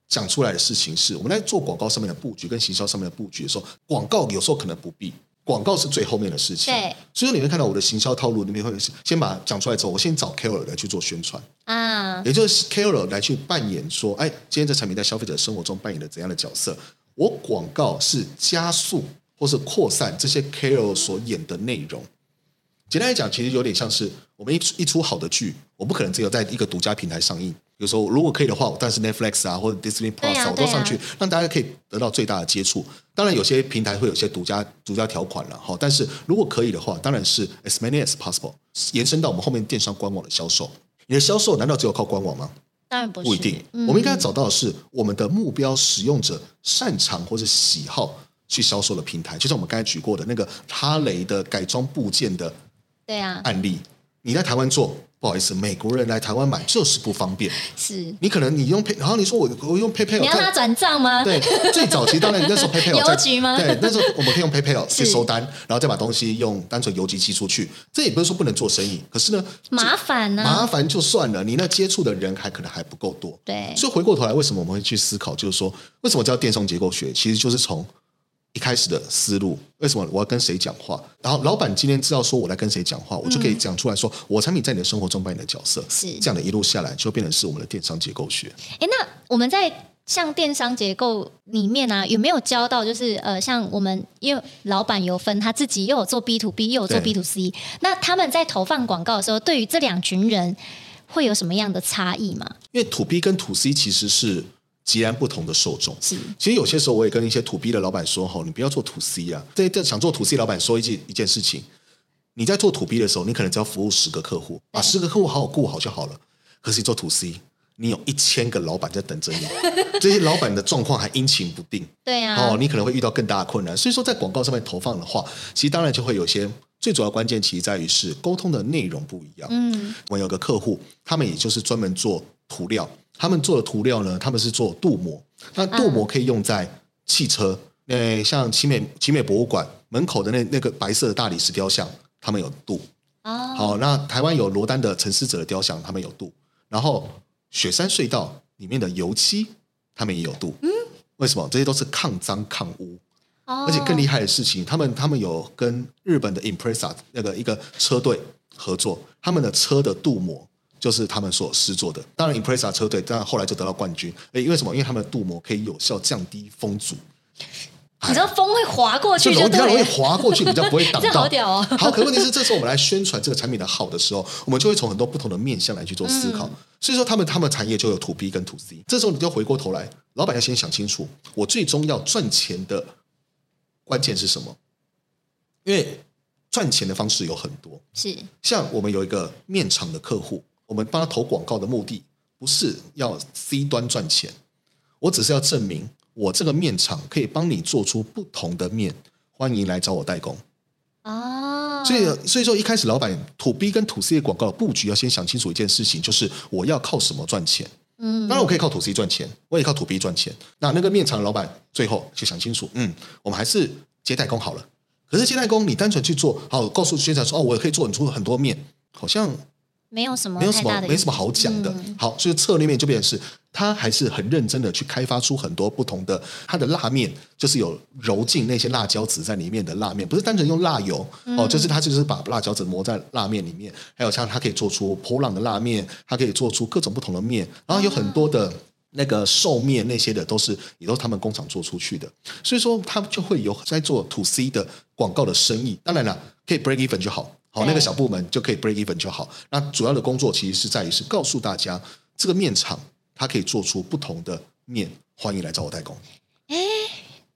讲出来的事情是，我们在做广告上面的布局跟行销上面的布局的时候，广告有时候可能不必。广告是最后面的事情，对，所以你会看到我的行销套路里面会先把它讲出来之后，我先找 KOL 来去做宣传啊，也就是 KOL 来去扮演说，哎，今天这产品在消费者生活中扮演了怎样的角色？我广告是加速或是扩散这些 KOL 所演的内容。简单来讲，其实有点像是我们一出一出好的剧，我不可能只有在一个独家平台上映，有时候，如果可以的话，但是 Netflix 啊或者 Disney Plus 啊，我都上去，让大家可以得到最大的接触。当然，有些平台会有些独家独家条款了哈。但是如果可以的话，当然是 as many as possible 延伸到我们后面电商官网的销售。你的销售难道只有靠官网吗？当然不是，不一定。嗯、我们应该找到的是我们的目标使用者擅长或者喜好去销售的平台，就像我们刚才举过的那个哈雷的改装部件的对啊案例，你在台湾做。不好意思，美国人来台湾买就是不方便。是，你可能你用 Pay，然后你说我我用 PayPal，你要他转账吗？对，最早期当然那时候 PayPal 邮局吗？对，那时候我们可以用 PayPal 去收单，然后再把东西用单纯邮寄寄出去。这也不是说不能做生意，可是呢，麻烦呢、啊，麻烦就算了，你那接触的人还可能还不够多。对，所以回过头来，为什么我们会去思考？就是说，为什么叫电商结构学？其实就是从。一开始的思路，为什么我要跟谁讲话？然后老板今天知道说我来跟谁讲话，我就可以讲出来说，我产品在你的生活中扮演的角色。是这样的，一路下来就变成是我们的电商结构学。哎，那我们在像电商结构里面呢、啊，有没有教到就是呃，像我们因为老板有分他自己又有做 B to B，又有做 B to C，那他们在投放广告的时候，对于这两群人会有什么样的差异吗？因为 To B 跟 To C 其实是。截然不同的受众，是。其实有些时候我也跟一些 To B 的老板说：“吼，你不要做 To C 啊。”这这想做 To C 老板说一件一件事情：你在做 To B 的时候，你可能只要服务十个客户，把十个客户好好顾好就好了。可是你做 To C，你有一千个老板在等着你，这些老板的状况还阴晴不定。对啊，哦，你可能会遇到更大的困难。所以说，在广告上面投放的话，其实当然就会有些最主要关键，其实在于是沟通的内容不一样。嗯，我有个客户，他们也就是专门做涂料。他们做的涂料呢，他们是做镀膜。那镀膜可以用在汽车，那像奇美奇美博物馆门口的那那个白色的大理石雕像，他们有镀。哦。好，那台湾有罗丹的沉思者的雕像，他们有镀。然后雪山隧道里面的油漆，他们也有镀。嗯。为什么？这些都是抗脏抗污。哦。而且更厉害的事情，他们他们有跟日本的 Impresa 那个一个车队合作，他们的车的镀膜。就是他们所试做的，当然 Impreza 车队，当然后来就得到冠军。诶，因为什么？因为他们的镀膜可以有效降低风阻。你知道风会滑过去就，就比较容易滑过去，比较不会挡到。好屌哦！好，可问题是，这时候我们来宣传这个产品的好的时候，我们就会从很多不同的面向来去做思考。嗯、所以说，他们他们产业就有 To B 跟 To C。这时候你就回过头来，老板要先想清楚，我最终要赚钱的关键是什么？因为赚钱的方式有很多，是像我们有一个面厂的客户。我们帮他投广告的目的不是要 C 端赚钱，我只是要证明我这个面厂可以帮你做出不同的面，欢迎来找我代工。哦，所以所以说一开始老板 To B 跟 To C 的广告的布局要先想清楚一件事情，就是我要靠什么赚钱。嗯，当然我可以靠 To C 赚钱，我也靠 To B 赚钱。那那个面厂的老板最后就想清楚，嗯，我们还是接代工好了。可是接代工你单纯去做，好告诉宣传说哦，我也可以做很出很多面，好像。没有什么，没有什么，没什么好讲的。嗯、好，所以策略面就变成是，他还是很认真的去开发出很多不同的。他的辣面就是有揉进那些辣椒籽在里面的辣面，不是单纯用辣油、嗯、哦，就是他就是把辣椒籽磨在辣面里面。还有像他可以做出波浪的辣面，他可以做出各种不同的面，然后有很多的那个寿面那些的都是也都是他们工厂做出去的。所以说，他就会有在做 To C 的广告的生意。当然了，可以 break even 就好。好，那个小部门就可以 break even 就好。那主要的工作其实是在于是告诉大家，这个面厂它可以做出不同的面，欢迎来找我代工。哎，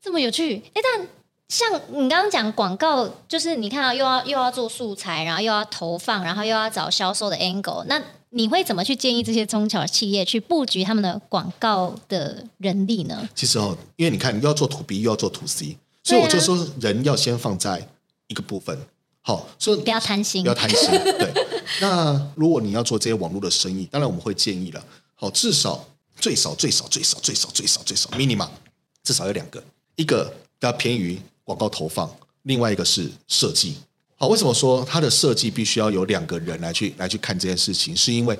这么有趣！哎，但像你刚刚讲广告，就是你看到又要又要做素材，然后又要投放，然后又要找销售的 angle，那你会怎么去建议这些中小企业去布局他们的广告的人力呢？其实哦，因为你看，又要做 To B，又要做 To C，所以我就说人要先放在一个部分。好，所以不要贪心，不要贪心。对，那如果你要做这些网络的生意，当然我们会建议了。好，至少最少最少最少最少最少最少 minimum 至少有两个，一个比较偏于广告投放，另外一个是设计。好，为什么说它的设计必须要有两个人来去来去看这件事情？是因为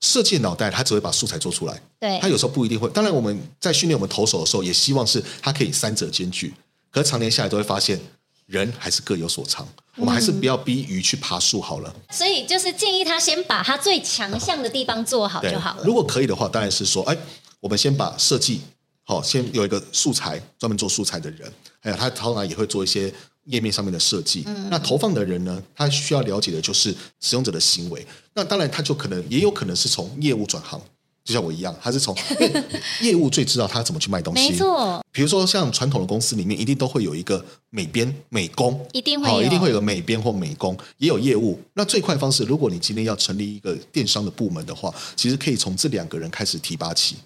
设计脑袋他只会把素材做出来，对，他有时候不一定会。当然我们在训练我们投手的时候，也希望是他可以三者兼具。可是常年下来都会发现，人还是各有所长。我们还是不要逼鱼去爬树好了。嗯，所以就是建议他先把他最强项的地方做好就好了。如果可以的话，当然是说，哎，我们先把设计好，先有一个素材专门做素材的人，还有他当然也会做一些页面上面的设计。嗯。那投放的人呢，他需要了解的就是使用者的行为。那当然，他就可能也有可能是从业务转行，就像我一样，他是从 业务最知道他怎么去卖东西。没错，比如说像传统的公司里面，一定都会有一个美编、美工，一定会有，一定会有美编或美工，也有业务。那最快方式，如果你今天要成立一个电商的部门的话，其实可以从这两个人开始提拔起。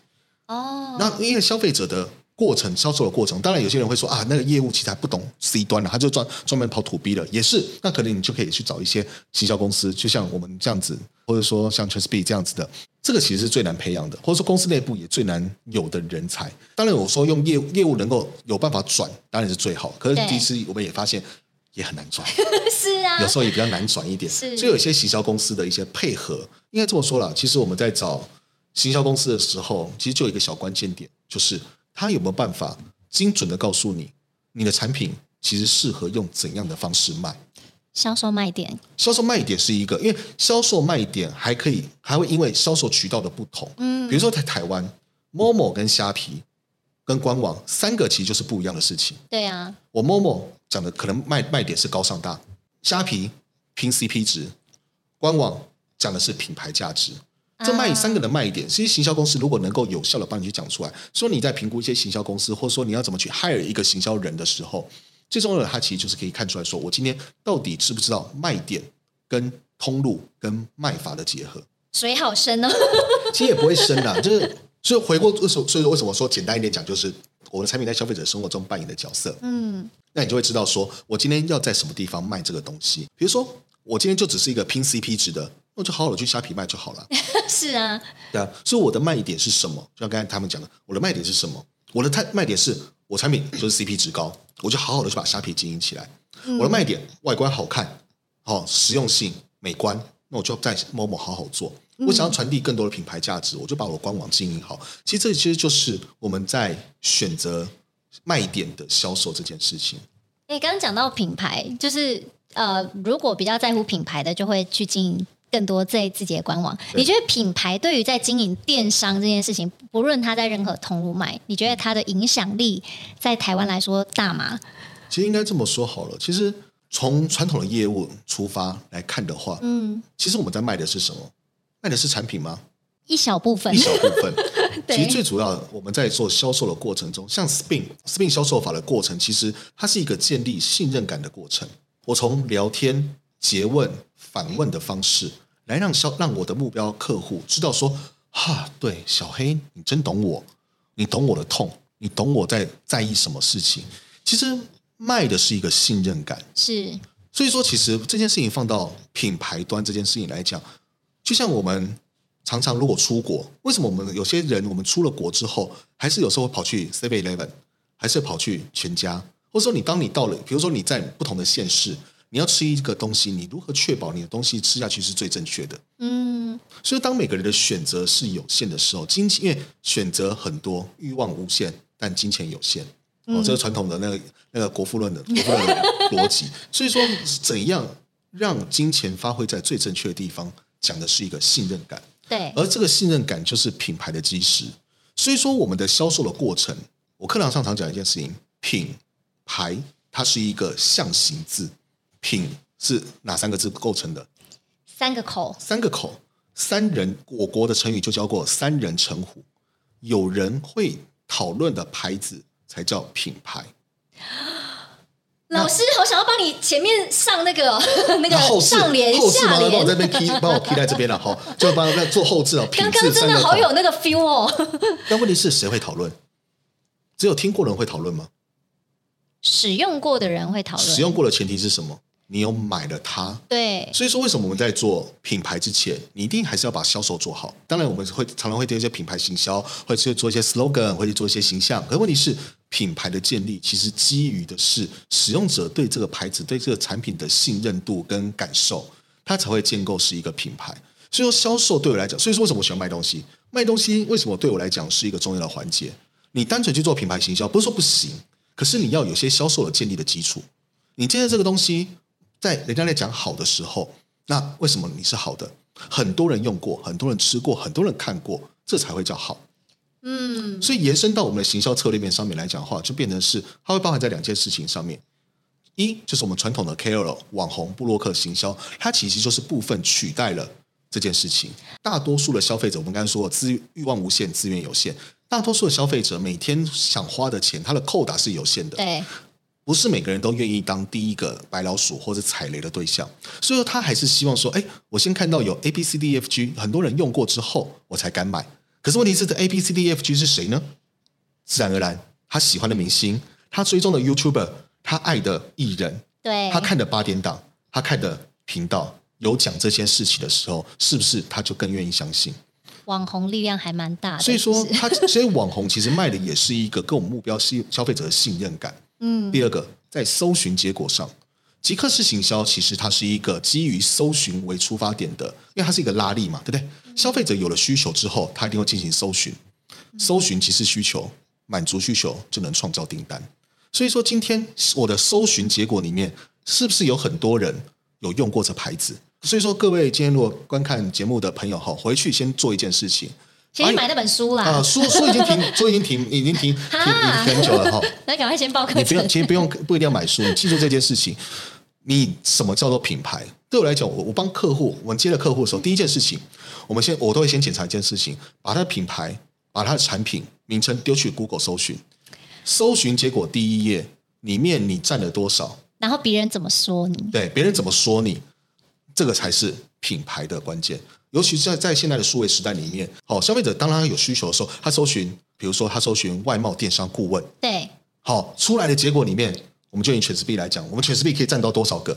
哦，那因为消费者的。过程销售的过程，当然有些人会说啊，那个业务其实还不懂 C 端的，他就专专门跑 to B 的，也是。那可能你就可以去找一些行销公司，就像我们这样子，或者说像 TrustBee 这样子的，这个其实是最难培养的，或者说公司内部也最难有的人才。当然，我说用业务业务能够有办法转，当然是最好。可是其实我们也发现也很难转，是啊，有时候也比较难转一点。是，所以有一些行销公司的一些配合，应该这么说啦。其实我们在找行销公司的时候，其实就有一个小关键点，就是他有没有办法。精准的告诉你，你的产品其实适合用怎样的方式卖。销售卖点，销售卖点是一个，因为销售卖点还可以，还会因为销售渠道的不同，嗯，比如说在台湾，Momo 跟虾皮跟官网三个其实就是不一样的事情。对啊，我 Momo 讲的可能卖卖点是高上大，虾皮拼 CP 值，官网讲的是品牌价值。这卖三个的卖点，其实行销公司如果能够有效的帮你去讲出来，说你在评估一些行销公司，或者说你要怎么去 hire 一个行销人的时候，最重要的，它其实就是可以看出来说，我今天到底知不知道卖点跟通路跟卖法的结合？水好深哦，其实也不会深啦，就是所以回过为什么，所以说为什么说简单一点讲，就是我的产品在消费者生活中扮演的角色，嗯，那你就会知道说我今天要在什么地方卖这个东西，比如说我今天就只是一个拼 CP 值的。那就好好的去虾皮卖就好了。是啊，对啊。所以我的卖点是什么？就像刚才他们讲的，我的卖点是什么？我的卖点是我产品就是 CP 值高，我就好好的去把虾皮经营起来。我的卖点外观好看，好、哦、实用性、美观，那我就在某某好好做。我想要传递更多的品牌价值，我就把我的官网经营好。其实这其实就是我们在选择卖点的销售这件事情。诶，刚刚讲到品牌，就是呃，如果比较在乎品牌的，就会去经营。更多在自己的官网，你觉得品牌对于在经营电商这件事情，不论它在任何通路卖，你觉得它的影响力在台湾来说大吗？其实应该这么说好了，其实从传统的业务出发来看的话，嗯，其实我们在卖的是什么？卖的是产品吗？一小部分，一小部分。其实最主要，我们在做销售的过程中，像 Spin Spin 销售法的过程，其实它是一个建立信任感的过程。我从聊天。詰问、反问的方式，来让小让我的目标客户知道说，哈，对，小黑，你真懂我，你懂我的痛，你懂我在在意什么事情。其实卖的是一个信任感，是。所以说，其实这件事情放到品牌端这件事情来讲，就像我们常常如果出国，为什么我们有些人我们出了国之后，还是有时候会跑去 Seven Eleven，还是跑去全家，或者说你当你到了，比如说你在不同的县市。你要吃一个东西，你如何确保你的东西吃下去是最正确的？嗯，所以当每个人的选择是有限的时候，金钱因为选择很多，欲望无限，但金钱有限。哦，这是传统的那个那个国富论的国富论的逻辑。所以说，怎样让金钱发挥在最正确的地方，讲的是一个信任感。对，而这个信任感就是品牌的基石。所以说，我们的销售的过程，我课堂上常讲一件事情：品牌它是一个象形字。品是哪三个字构成的？三个口，三个口，三人。我国的成语就教过“三人成虎”，有人会讨论的牌子才叫品牌。老师，好想要帮你前面上那个 那个上联下联，帮我这边 key，帮我 key 在这边了哈，就帮我做后置哦。刚刚真的好有那个 feel 哦。但问题是谁会讨论？只有听过的人会讨论吗？使用过的人会讨论。使用过的前提是什么？你有买了它，对，所以说为什么我们在做品牌之前，你一定还是要把销售做好。当然，我们会常常会做一些品牌行销，或者去做一些 slogan，会去做一些形象。可是问题是，品牌的建立其实基于的是使用者对这个牌子、对这个产品的信任度跟感受，它才会建构是一个品牌。所以说，销售对我来讲，所以说为什么我喜欢卖东西？卖东西为什么对我来讲是一个重要的环节？你单纯去做品牌行销，不是说不行，可是你要有些销售的建立的基础。你今天这个东西。在人家在讲好的时候，那为什么你是好的？很多人用过，很多人吃过，很多人看过，这才会叫好。嗯，所以延伸到我们的行销策略面上面来讲的话，就变成是它会包含在两件事情上面。一就是我们传统的 KOL 网红布洛克行销，它其实就是部分取代了这件事情。大多数的消费者，我们刚才说资欲望无限，资源有限。大多数的消费者每天想花的钱，他的扣打是有限的。对，不是每个人都愿意当第一个白老鼠或者踩雷的对象。所以说，他还是希望说，哎，我先看到有 A B C D F G，很多人用过之后，我才敢买。可是问题是，这 A B C D F G 是谁呢？自然而然，他喜欢的明星，他追踪的 YouTuber，他爱的艺人，对，他看的八点档，他看的频道有讲这些事情的时候，是不是他就更愿意相信？网红力量还蛮大的，所以说他，所以网红其实卖的也是一个跟我们目标是消费者的信任感。嗯，第二个在搜寻结果上，极客式行销其实它是一个基于搜寻为出发点的，因为它是一个拉力嘛，对不对？消费者有了需求之后，他一定会进行搜寻，搜寻即是需求，满足需求就能创造订单。所以说，今天我的搜寻结果里面，是不是有很多人有用过这牌子？所以说，各位今天如果观看节目的朋友哈，回去先做一件事情，先买那本书啦。啊，书书已经停，书已经停，已经停，停很久了哈。那赶快先报课。你不用，其实不用，不一定要买书。你记住这件事情，你什么叫做品牌？对我来讲，我我帮客户，我们接了客户的时候，第一件事情，我们先我都会先检查一件事情，把他的品牌，把他的产品名称丢去 Google 搜寻，搜寻结果第一页里面你占了多少？然后别人怎么说你？对，别人怎么说你？这个才是品牌的关键，尤其是在在现在的数位时代里面，好，消费者当他有需求的时候，他搜寻，比如说他搜寻外贸电商顾问，对，好，出来的结果里面，我们就以全时币来讲，我们全时币可以占到多少个？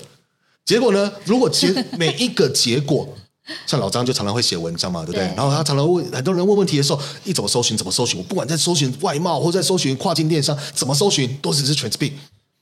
结果呢？如果结每一个结果，像老张就常常会写文章嘛，对不对？对，然后他常常问很多人问问题的时候，一怎么搜寻怎么搜寻，我不管在搜寻外贸或在搜寻跨境电商，怎么搜寻都只是全时币。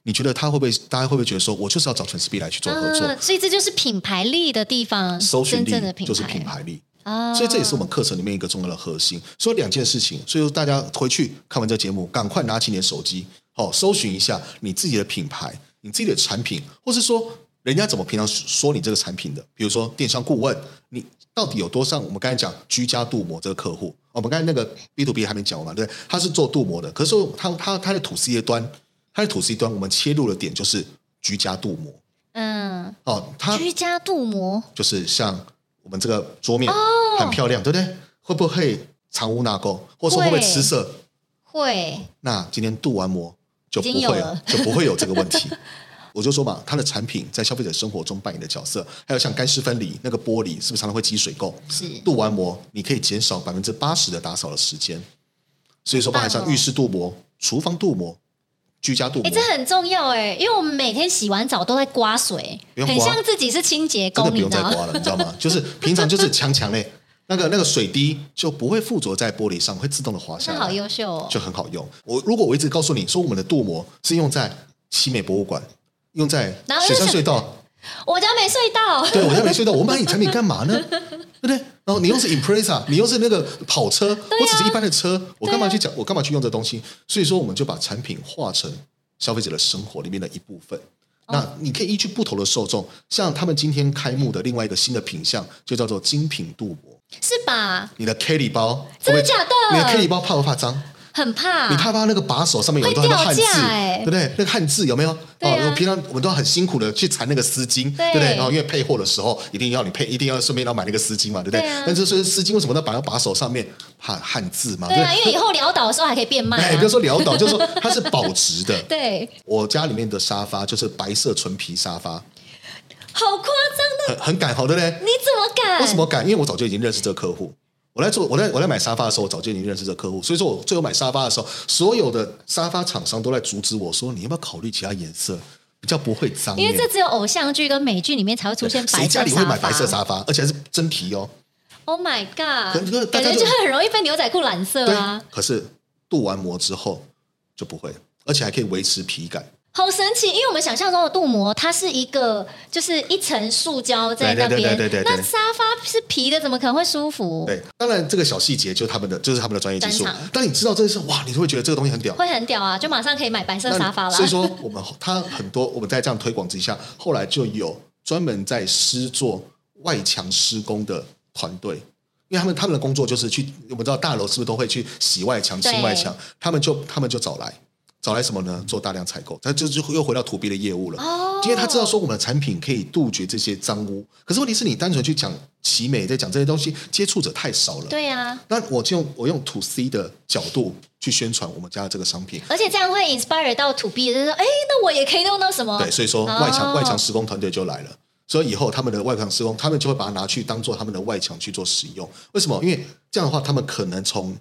你觉得他会不会？大家会不会觉得说，我就是要找全时币来去做合作？啊，所以这就是品牌力的地方，搜寻力就是品牌力啊。所以这也是我们课程里面一个重要的核心。所以两件事情，所以说大家回去看完这节目，赶快拿起你的手机，好，搜寻一下你自己的品牌、你自己的产品，或是说人家怎么平常说你这个产品的。比如说电商顾问，你到底有多少？我们刚才讲居家镀膜这个客户，我们刚才那个 B to B 还没讲完嘛？对，他是做镀膜的，可是他他他的 to C 端。它的 to C 端，我们切入的点就是居家镀膜。嗯，哦，它居家镀膜就是像我们这个桌面很漂亮，哦、对不对？会不会藏污纳垢，或者说会不会吃色？会。那今天镀完膜就不会了，就不会有这个问题。我就说嘛，它的产品在消费者生活中扮演的角色，还有像干湿分离那个玻璃，是不是常常会积水垢？是。镀完膜，你可以减少百分之八十的打扫的时间。所以说，包含像浴室镀膜、厨房镀膜。居家镀膜，哎，这很重要哎，因为我们每天洗完澡都在刮水，刮很像自己是清洁工，真的不用再刮了，你知道吗？就是平常就是强强嘞，那个那个水滴就不会附着在玻璃上，会自动的滑下来，好优秀哦，就很好用。我如果我一直告诉你说，我们的镀膜是用在西美博物馆，用在雪山隧道。我家没隧道，对，我家没隧道，我买你产品干嘛呢？对不对？然后你又是 Impreza，你又是那个跑车，啊、我只是一般的车，我干嘛去讲？我干嘛去用这东西？所以说，我们就把产品化成消费者的生活里面的一部分。哦、那你可以依据不同的受众，像他们今天开幕的另外一个新的品项，就叫做精品镀膜，是吧？你的 Kelly 包，真的假的？你的 Kelly 包怕不怕脏？很怕，你怕怕那个把手上面有很多汉字，对不对？那个汉字有没有？哦，平常我们都很辛苦的去缠那个丝巾，对不对？然后因为配货的时候，一定要你配，一定要顺便要买那个丝巾嘛，对不对？但是说丝巾为什么要绑到把手上面？怕汉字嘛？对啊，因为以后潦倒的时候还可以变卖。哎，不要说潦倒，就是说它是保值的。对，我家里面的沙发就是白色纯皮沙发，好夸张的，很很敢，好对不对？你怎么敢？为什么敢？因为我早就已经认识这个客户。我在做，我在我在买沙发的时候，我早就已经认识这个客户，所以说我最后买沙发的时候，所有的沙发厂商都在阻止我说，你要不要考虑其他颜色，比较不会脏。因为这只有偶像剧跟美剧里面才会出现白色沙发。谁家里会买白色沙发，而且还是真皮哦？Oh my god！感觉就会很容易被牛仔裤染色啊。可是镀完膜之后就不会，而且还可以维持皮感。好神奇，因为我们想象中的镀膜，它是一个就是一层塑胶在那边。对对对对对对。那沙发是皮的，怎么可能会舒服？对，当然这个小细节就是他们的，就是他们的专业技术。当你知道这件事，哇，你就会觉得这个东西很屌。会很屌啊，就马上可以买白色沙发了。所以说，我们他很多我们在这样推广之下，后来就有专门在施做外墙施工的团队，因为他们他们的工作就是去，我们知道大楼是不是都会去洗外墙、清外墙？他们就他们就找来。找来什么呢？做大量采购，他就就又回到 to B 的业务了。哦，因为他知道说我们的产品可以杜绝这些脏污，可是问题是你单纯去讲奇美，在讲这些东西，接触者太少了。对啊，那我就用我用 to C 的角度去宣传我们家的这个商品，而且这样会 inspire 到 to B，就是说，哎，那我也可以用到什么？对，所以说外墙、哦、外墙施工团队就来了。所以以后他们的外墙施工，他们就会把它拿去当做他们的外墙去做使用。为什么？因为这样的话，他们可能从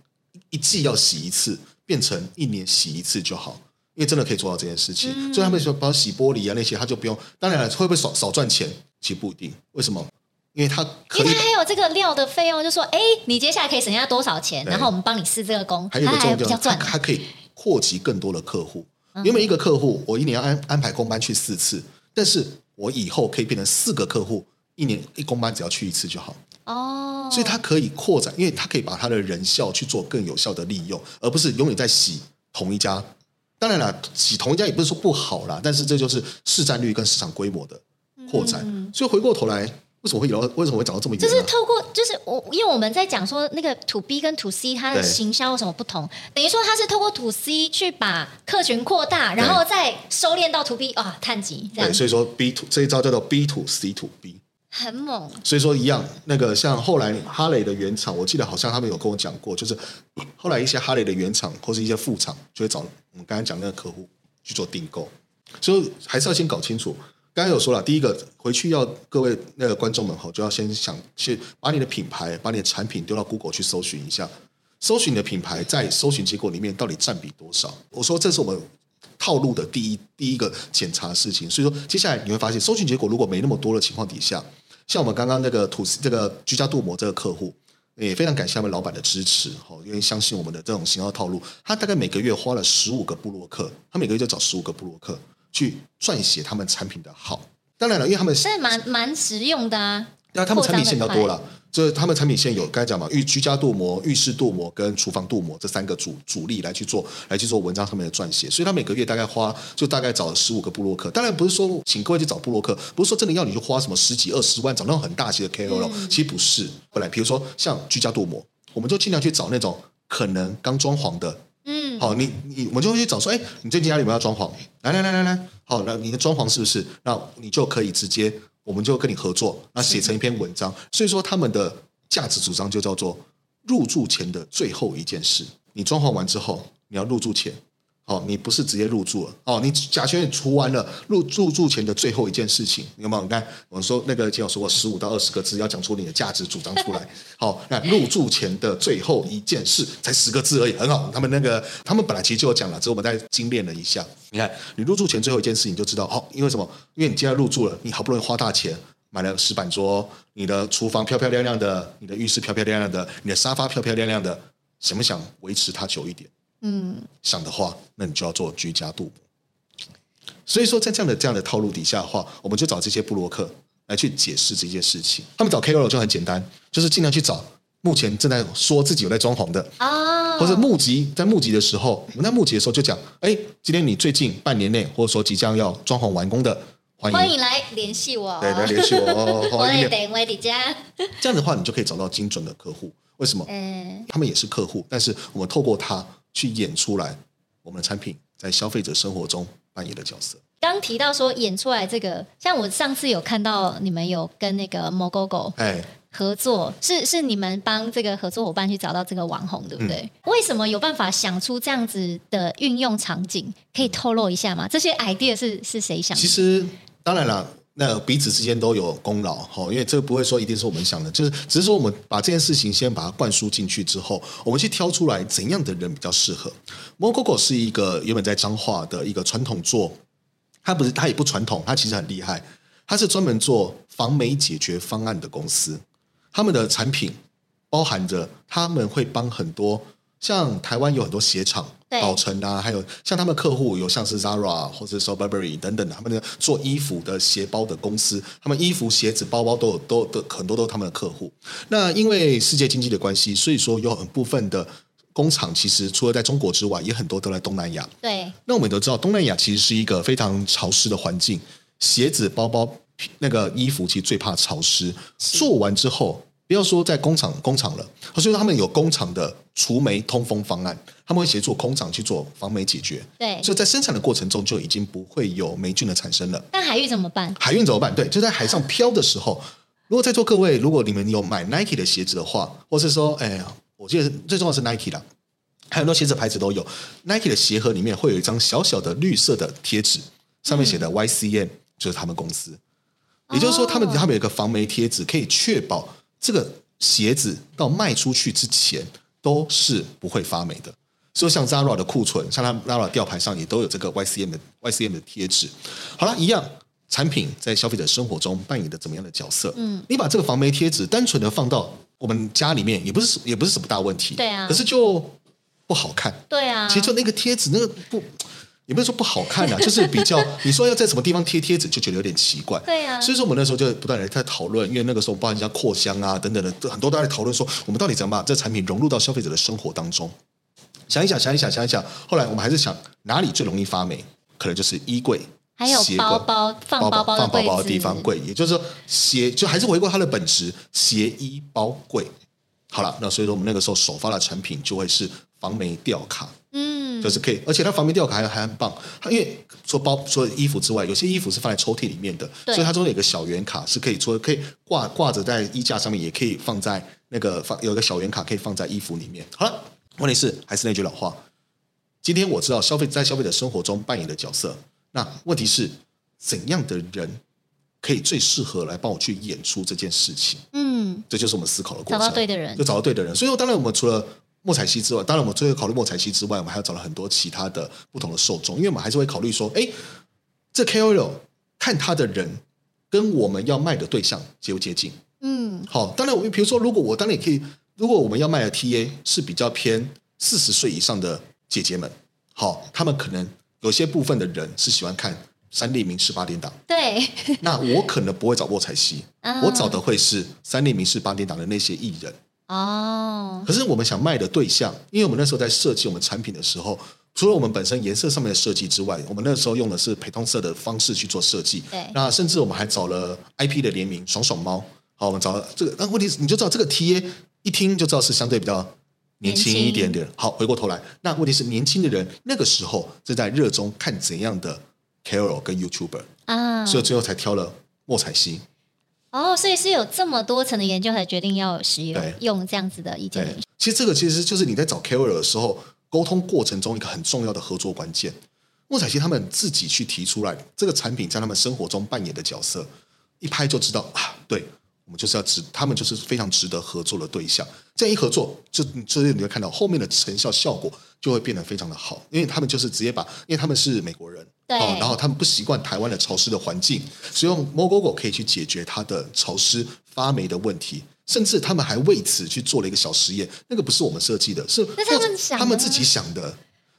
一季要洗一次，变成一年洗一次就好。因为真的可以做到这件事情，嗯、所以他们说，包括洗玻璃啊那些，他就不用。当然了，会不会少少赚钱？其实不一定。为什么？因为他可以，因为他还有这个料的费用，就说，哎，你接下来可以省下多少钱？然后我们帮你试这个工，还有一个重点，他，可以扩及更多的客户。因为一个客户，我一年要安安排工班去四次，但是我以后可以变成四个客户，一年一工班只要去一次就好。哦，所以他可以扩展，因为他可以把他的人效去做更有效的利用，而不是永远在洗同一家。当然了，洗同一家也不是说不好啦，但是这就是市占率跟市场规模的扩展。嗯、所以回过头来，为什么会聊？为什么会讲到这么远？就是透过，就是我，因为我们在讲说那个 to B 跟 to C 它的行销有什么不同？等于说它是透过 to C 去把客群扩大，然后再收敛到 to B 啊，碳级这样。对，所以说 B to 这一招叫做 B to C to B。很猛，所以说一样，那个像后来哈雷的原厂，我记得好像他们有跟我讲过，就是后来一些哈雷的原厂或是一些副厂，就会找我们刚才讲那个客户去做订购，所以还是要先搞清楚。刚才有说了，第一个回去要各位那个观众们哈，就要先想去把你的品牌、把你的产品丢到 Google 去搜寻一下，搜寻你的品牌在搜寻结果里面到底占比多少。我说这是我们套路的第一第一个检查事情。所以说接下来你会发现，搜寻结果如果没那么多的情况底下。像我们刚刚那个吐司，这个居家镀膜这个客户，也非常感谢他们老板的支持，哈，因为相信我们的这种行销套路。他大概每个月花了十五个部落客，他每个月就找十五个部落客去撰写他们产品的好。当然了，因为他们是蛮蛮实用的啊。那他们产品线比较多了，就是他们产品线有刚才讲嘛，浴居家镀膜、浴室镀膜跟厨房镀膜这三个主主力来去做，来去做文章上面的撰写，所以他每个月大概花就大概找了十五个布洛克。当然不是说请各位去找布洛克，不是说真的要你去花什么十几二十万找那种很大型的 KOL，嗯、其实不是。本来比如说像居家镀膜，我们就尽量去找那种可能刚装潢的，嗯，好，你你我们就会去找说，哎，你最近家里有没有要装潢？来来来来来，好，那你的装潢是不是？那你就可以直接。我们就跟你合作，那写成一篇文章。所以说他们的价值主张就叫做入住前的最后一件事。你装潢完之后，你要入住前，哦，你不是直接入住了，哦，你甲醛也除完了，入入住前的最后一件事情，有没有？你看我们说那个前有说过十五到二十个字，要讲出你的价值主张出来。好，那入住前的最后一件事才十个字而已，很好。他们那个他们本来其实就有讲了，只是我们再精炼了一下。你看，你入住前最后一件事，你就知道哦，因为什么？因为你既然入住了，你好不容易花大钱买了石板桌，你的厨房漂漂亮亮的，你的浴室漂漂亮亮的，你的沙发漂漂亮亮的，想不想维持它久一点？嗯，想的话，那你就要做居家镀膜。所以说，在这样的这样的套路底下的话，我们就找这些布洛克来去解释这件事情。他们找 KOL 就很简单，就是尽量去找目前正在说自己有在装潢的啊。或者募集，在募集的时候，我们在募集的时候就讲，哎，今天你最近半年内，或者说即将要装潢完工的，欢迎欢迎来联系我，对，来联系我，我也等我的家。这样的话，你就可以找到精准的客户。为什么？嗯，他们也是客户，但是我们透过他去演出来，我们的产品在消费者生活中扮演的角色。刚提到说演出来这个，像我上次有看到你们有跟那个 Mogogo，哎。合作是是你们帮这个合作伙伴去找到这个网红，对不对？嗯、为什么有办法想出这样子的运用场景？可以透露一下吗？这些 idea 是是谁想的？其实当然了，那彼此之间都有功劳哈，因为这个不会说一定是我们想的，就是只是说我们把这件事情先把它灌输进去之后，我们去挑出来怎样的人比较适合。Mogogo 是一个原本在彰化的一个传统做，他不是他也不传统，他其实很厉害，他是专门做防霉解决方案的公司。他们的产品包含着，他们会帮很多像台湾有很多鞋厂、宝成啊，还有像他们客户有像是 Zara 或者说 Burberry 等等的，他们的做衣服的鞋包的公司，他们衣服、鞋子、包包都有都都很多都是他们的客户。那因为世界经济的关系，所以说有很部分的工厂其实除了在中国之外，也很多都在东南亚。对，那我们都知道东南亚其实是一个非常潮湿的环境，鞋子、包包那个衣服其实最怕潮湿，做完之后。不要说在工厂工厂了，所以说他们有工厂的除霉通风方案，他们会协助工厂去做防霉解决。对，所以在生产的过程中就已经不会有霉菌的产生了。但海运怎么办？海运怎么办？对，就在海上漂的时候，如果在座各位，如果你们有买 Nike 的鞋子的话，或是说，哎呀，我记得最重要是 Nike 啦，还有很多鞋子牌子都有 Nike 的鞋盒里面会有一张小小的绿色的贴纸，上面写的 YCM，就是他们公司。嗯、也就是说，他们他们有一个防霉贴纸，可以确保。这个鞋子到卖出去之前都是不会发霉的，所以像 Zara 的库存，像它 Zara 吊牌上也都有这个 YCM 的 YCM 的贴纸。好了，一样产品在消费者生活中扮演的怎么样的角色？嗯，你把这个防霉贴纸单纯的放到我们家里面，也不是也不是什么大问题，对啊，可是就不好看，对啊，其实就那个贴纸那个不。也不是说不好看啊，就是比较你说要在什么地方贴贴纸，就觉得有点奇怪。对啊，所以说我们那时候就不断的在讨论，因为那个时候包含像扩香啊等等的，很多都在讨论说，我们到底怎么把这产品融入到消费者的生活当中。想一想，想一想，想一想，后来我们还是想哪里最容易发霉，可能就是衣柜，还有包包放包包放包包的地方柜，也就是说鞋就还是回归它的本质，鞋衣包柜。好了，那所以说我们那个时候首发的产品就会是防霉吊卡。就是可以，而且它防霉吊卡还还很棒。它因为说包除了衣服之外，有些衣服是放在抽屉里面的，所以它中间有个小圆卡是可以说可以挂挂着在衣架上面，也可以放在那个放有个小圆卡可以放在衣服里面。好了，问题是还是那句老话，今天我知道消费在消费者生活中扮演的角色，那问题是怎样的人可以最适合来帮我去演出这件事情？嗯，这就是我们思考的过程。找到对的人，就找到对的人。所以说，当然我们除了莫彩希之外，当然我们最后考虑莫彩希之外，我们还要找了很多其他的不同的受众，因为我们还是会考虑说，哎，这 KOL 看他的人跟我们要卖的对象接不接近？嗯，好，当然我比如说，如果我当然也可以，如果我们要卖的 TA 是比较偏四十岁以上的姐姐们，好，他们可能有些部分的人是喜欢看三立民视八点档，对，那我可能不会找莫彩希，嗯、我找的会是三立民视八点档的那些艺人。哦，可是我们想卖的对象，因为我们那时候在设计我们产品的时候，除了我们本身颜色上面的设计之外，我们那时候用的是陪同色的方式去做设计。对，那甚至我们还找了 IP 的联名爽爽猫。好，我们找了这个，那问题是你就知道这个 TA 一听就知道是相对比较年轻一点点。好，回过头来，那问题是年轻的人那个时候正在热衷看怎样的 Carol 跟 YouTuber 啊，所以最后才挑了莫彩希。哦，所以是有这么多层的研究才决定要使用用这样子的意见。其实这个其实就是你在找 KOL 的时候，沟通过程中一个很重要的合作关键。莫彩希他们自己去提出来这个产品在他们生活中扮演的角色，一拍就知道啊，对。我们就是要值，他们就是非常值得合作的对象。这样一合作，就所以你会看到后面的成效效果就会变得非常的好，因为他们就是直接把，因为他们是美国人，对，然后他们不习惯台湾的潮湿的环境，所以用 MoGoGo 可以去解决它的潮湿发霉的问题，甚至他们还为此去做了一个小实验，那个不是我们设计的，是他们他们自己想的。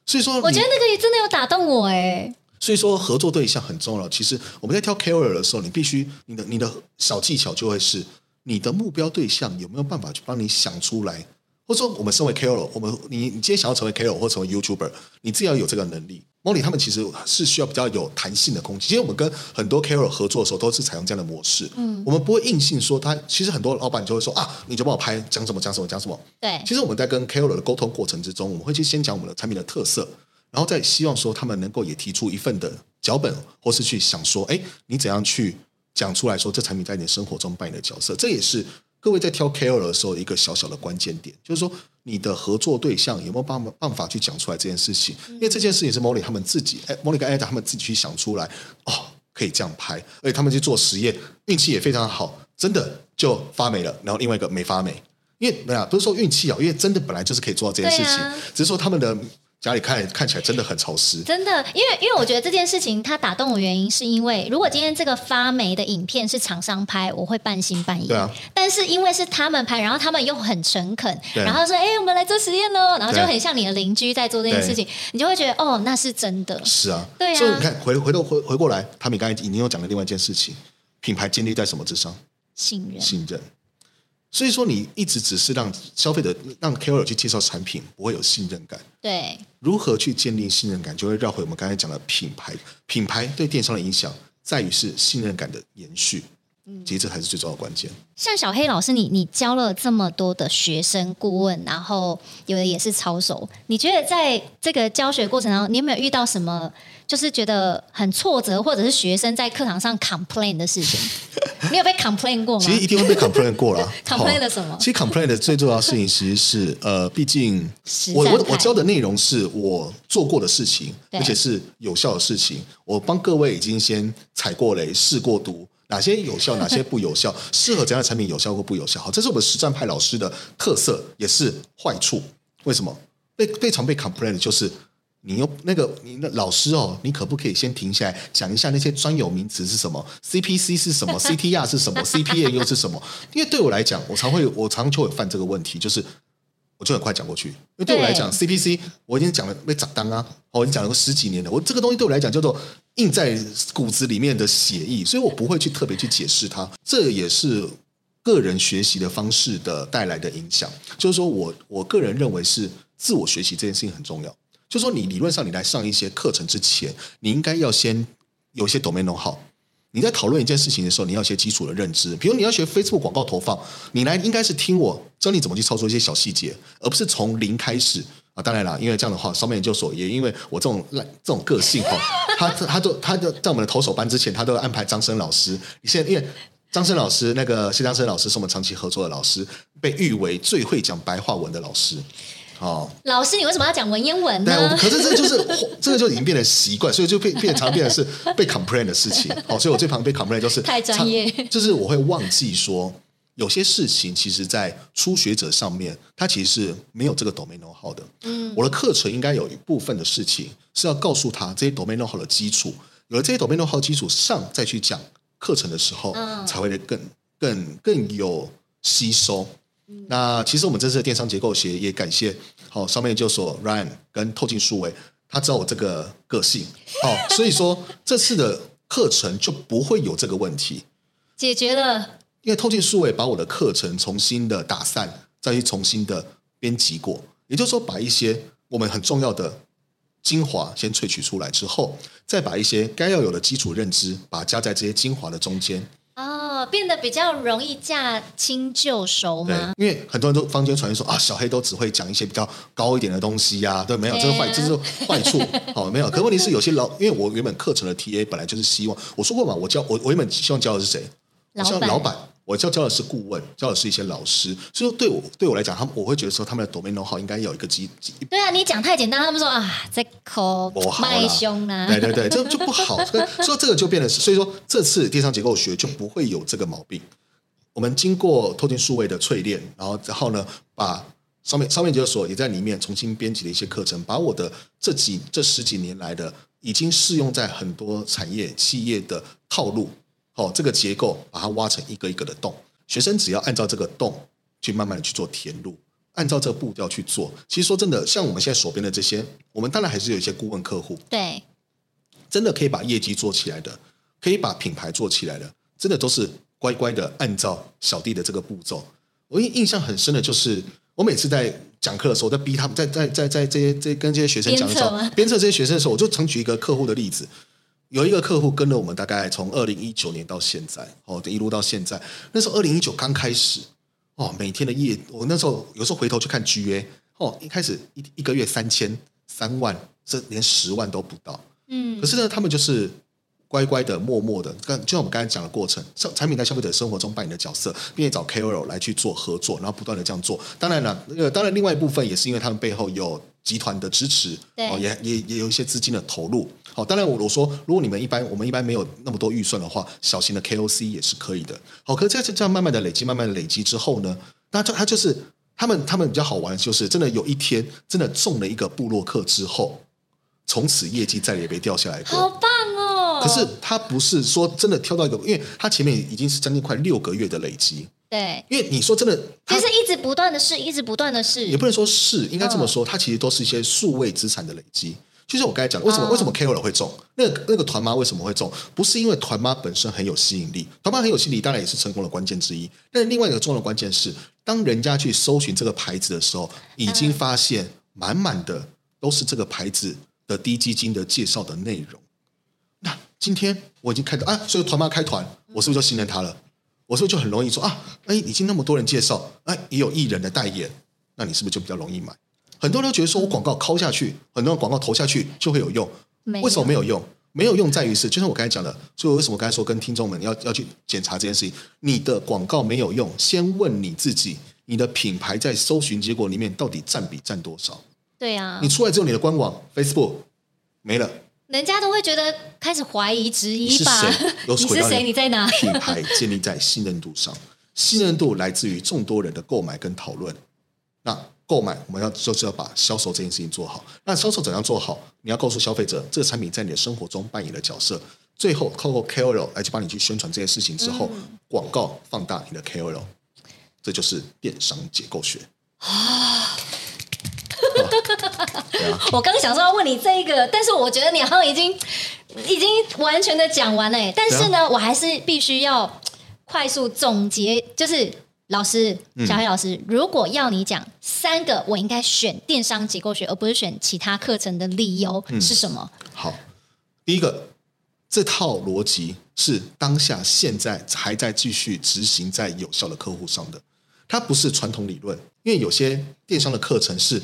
所以说，我觉得那个也真的有打动我哎。所以说合作对象很重要。其实我们在挑 KOL 的时候，你必须你的你的小技巧就会是你的目标对象有没有办法去帮你想出来，或者说我们身为 KOL，我们你你今天想要成为 KOL 或成为 YouTuber，你自己要有这个能力。Molly 他们其实是需要比较有弹性的空间。其实我们跟很多 KOL 合作的时候都是采用这样的模式。嗯，我们不会硬性说他。其实很多老板就会说啊，你就帮我拍讲什么讲什么讲什么。对，其实我们在跟 KOL 的沟通过程之中，我们会去先讲我们的产品的特色。然后再希望说他们能够也提出一份的脚本，或是去想说，哎，你怎样去讲出来说这产品在你的生活中扮演的角色？这也是各位在挑 KOL 的时候一个小小的关键点，就是说你的合作对象有没有办法办法去讲出来这件事情？因为这件事情是 Molly 他们自己，哎，Molly 跟 Ada 他们自己去想出来，哦，可以这样拍，而且他们去做实验，运气也非常好，真的就发霉了，然后另外一个没发霉，因为没有，不是说运气好，因为真的本来就是可以做到这件事情，啊、只是说他们的。家里看看起来真的很潮湿，真的，因为因为我觉得这件事情它打动我原因是因为，如果今天这个发霉的影片是厂商拍，我会半信半疑。对啊。但是因为是他们拍，然后他们又很诚恳，然后说：“哎，我们来做实验喽。”然后就很像你的邻居在做这件事情，你就会觉得哦，那是真的。是啊，对啊。所以你看，回回头回回过来，他们刚才已经有讲了另外一件事情：品牌建立在什么之上？信任。信任。所以说，你一直只是让消费者让 KOL 去介绍产品，不会有信任感。对，如何去建立信任感，就会绕回我们刚才讲的品牌。品牌对电商的影响，在于是信任感的延续。其实这才是最重要的关键。像小黑老师你，你你教了这么多的学生顾问，然后有的也是操守，你觉得在这个教学过程当中，你有没有遇到什么就是觉得很挫折，或者是学生在课堂上 complain 的事情？你有被 complain 过吗？其实一定会被 complain 过了。complain 了什么？其实 complain 的最重要的事情其实是呃，毕竟我我我教的内容是我做过的事情，而且是有效的事情。我帮各位已经先踩过雷、试过毒。哪些有效，哪些不有效？适合怎样的产品有效或不有效？好，这是我们实战派老师的特色，也是坏处。为什么？被非常被 complain 的就是你又那个你的老师哦，你可不可以先停下来讲一下那些专有名词是什么？CPC 是什么？CTR 是什么？CPA 又是什么？因为对我来讲，我常会我常就会犯这个问题，就是。我就很快讲过去，因为对我来讲，CPC 我已经讲了被砸当啊，我已经讲了十几年了，我这个东西对我来讲叫做印在骨子里面的血意，所以我不会去特别去解释它。这也是个人学习的方式的带来的影响，就是说我我个人认为是自我学习这件事情很重要。就是说你理论上你来上一些课程之前，你应该要先有一些 domain know-how。你在讨论一件事情的时候，你要一些基础的认知。比如你要学 Facebook 广告投放，你来应该是听我教你怎么去操作一些小细节，而不是从零开始啊。当然啦，因为这样的话，上面研究所也因为我这种烂这种个性哈，他他都他就在我们的投手班之前，他都要安排张生老师。你现在因为张生老师那个谢张生老师是我们长期合作的老师，被誉为最会讲白话文的老师。哦，老师，你为什么要讲文言文呢？可是这个就是 这个就已经变成习惯，所以就变变常变的是 被 complain 的事情。好，所以我最旁边被 complain 就是太专业，就是我会忘记说有些事情，其实在初学者上面，他其实是没有这个 domain know-how 的。嗯，我的课程应该有一部分的事情是要告诉他这些 domain know-how 的基础，有了这些 domain know-how 基础上，再去讲课程的时候，嗯，才会更更更有吸收。那其实我们这次的电商结构学也感谢好商业研究所 Ryan 跟透镜数位，他知道我这个个性，好，所以说这次的课程就不会有这个问题，解决了。因为透镜数位把我的课程重新的打散，再去重新的编辑过，也就是说把一些我们很重要的精华先萃取出来之后，再把一些该要有的基础认知，把它加在这些精华的中间。变得比较容易驾轻就熟吗？对，因为很多人都坊间传言说啊，小黑都只会讲一些比较高一点的东西呀、啊，对，没有，这是坏，这是坏处。好，没有。可问题是有些老，因为我原本课程的 TA 本来就是希望，我说过嘛，我教我我原本希望教的是谁？老板。老板。我教教的是顾问，教的是一些老师，所以说对我对我来讲，他们我会觉得说他们的 domain know-how 应该有一个基基。对啊，你讲太简单，他们说啊，这口卖凶啦。对对对，这就不好。所以这个就变得，所以说这次电商结构学就不会有这个毛病。我们经过透镜数位的淬炼，然后然后呢，把上面上面研究所也在里面重新编辑了一些课程，把我的这几这十几年来的已经适用在很多产业企业的套路。哦，这个结构把它挖成一个一个的洞，学生只要按照这个洞去慢慢的去做填入，按照这个步调去做。其实说真的，像我们现在手边的这些，我们当然还是有一些顾问客户，对，真的可以把业绩做起来的，可以把品牌做起来的，真的都是乖乖的按照小弟的这个步骤。我印印象很深的就是，我每次在讲课的时候，在逼他们，在在在在这些这跟这些学生讲的时候，鞭策这些学生的时候，我就常举一个客户的例子。有一个客户跟了我们大概从二零一九年到现在，哦，一路到现在。那时候二零一九刚开始，哦，每天的业，我那时候有时候回头去看 GA，哦，一开始一一个月三千三万，这连十万都不到。嗯，可是呢，他们就是。乖乖的、默默的，跟就像我们刚才讲的过程，产品在消费者生活中扮演的角色，并且找 KOL 来去做合作，然后不断的这样做。当然了，那个当然另外一部分也是因为他们背后有集团的支持，哦，也也也有一些资金的投入。好，当然我我说，如果你们一般我们一般没有那么多预算的话，小型的 KOC 也是可以的。好，可是这样这样慢慢的累积，慢慢的累积之后呢，那就他就是他们他们比较好玩，就是真的有一天真的中了一个布洛克之后，从此业绩再也没掉下来过。好棒哦！可是他不是说真的跳到一个，因为他前面已经是将近快六个月的累积。对，因为你说真的，其实一直不断的试，一直不断的试，也不能说是，应该这么说，它其实都是一些数位资产的累积。就像我刚才讲，为什么为什么 KOL 会中？那个那个团妈为什么会中？不是因为团妈本身很有吸引力，团妈很有吸引力，当然也是成功的关键之一。但是另外一个重要的关键是，当人家去搜寻这个牌子的时候，已经发现满满的都是这个牌子的低基金的介绍的内容。那今天我已经开到啊，所以团妈开团，我是不是就信任他了？我是不是就很容易说啊？哎，已经那么多人介绍，哎，也有艺人的代言，那你是不是就比较容易买？很多人都觉得说我广告敲下去，很多人广告投下去就会有用，为什么没有用？没有用在于是，就像我刚才讲的，所以为什么我刚才说跟听众们要要去检查这件事情？你的广告没有用，先问你自己，你的品牌在搜寻结果里面到底占比占多少？对啊，你出来之后，你的官网 Facebook 没了，人家都会觉得开始怀疑质疑吧？你是谁？你是谁？你在哪？品牌建立在信任度上，信任度来自于众多人的购买跟讨论。那购买，我们要就是要把销售这件事情做好。那销售怎样做好？你要告诉消费者，这个产品在你的生活中扮演的角色。最后，透过 KOL 来去帮你去宣传这些事情之后，嗯、广告放大你的 KOL，这就是电商结构学啊。我刚想说要问你这个，但是我觉得你好像已经已经完全的讲完了。但是呢，我还是必须要快速总结，就是。老师，小黑老师，嗯、如果要你讲三个我应该选电商结构学，而不是选其他课程的理由是什么？嗯、好，第一个，这套逻辑是当下现在还在继续执行在有效的客户上的，它不是传统理论，因为有些电商的课程是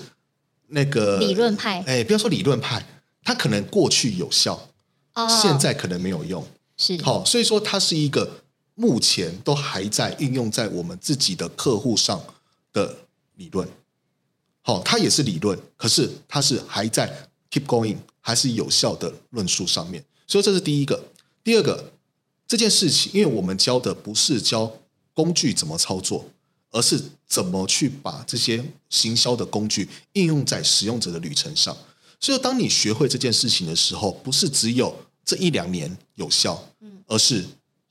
那个理论派，哎，不要说理论派，它可能过去有效，哦、现在可能没有用，是。好，所以说它是一个。目前都还在运用在我们自己的客户上的理论，好，它也是理论，可是它是还在 keep going，还是有效的论述上面。所以这是第一个。第二个，这件事情，因为我们教的不是教工具怎么操作，而是怎么去把这些行销的工具应用在使用者的旅程上。所以，当你学会这件事情的时候，不是只有这一两年有效，而是。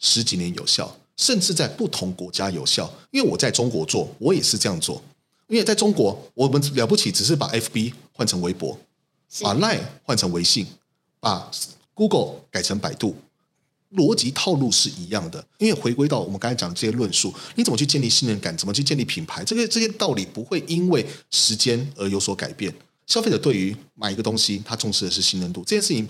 十几年有效，甚至在不同国家有效。因为我在中国做，我也是这样做。因为在中国，我们了不起，只是把 FB 换成微博，把 Line 换成微信，把 Google 改成百度，逻辑套路是一样的。因为回归到我们刚才讲的这些论述，你怎么去建立信任感，怎么去建立品牌，这个这些道理不会因为时间而有所改变。消费者对于买一个东西，他重视的是信任度，这件事情。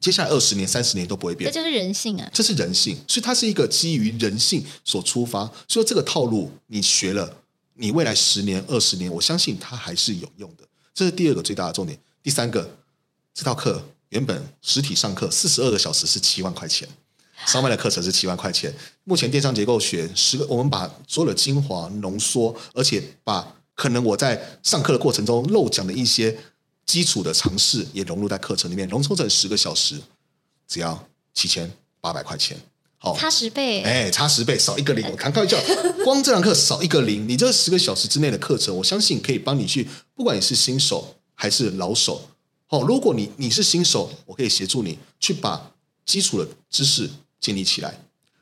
接下来二十年、三十年都不会变，这就是人性啊！这是人性，所以它是一个基于人性所出发。所以这个套路你学了，你未来十年、二十年，我相信它还是有用的。这是第二个最大的重点。第三个，这套课原本实体上课四十二个小时是七万块钱，烧麦的课程是七万块钱。目前电商结构学十个，我们把所有的精华浓缩，而且把可能我在上课的过程中漏讲的一些。基础的尝试也融入在课程里面，浓缩成十个小时，只要七千八百块钱，好，差十倍，哎，差十倍，少一个零，我开玩笑，光这堂课少一个零，你这十个小时之内的课程，我相信可以帮你去，不管你是新手还是老手，好，如果你你是新手，我可以协助你去把基础的知识建立起来。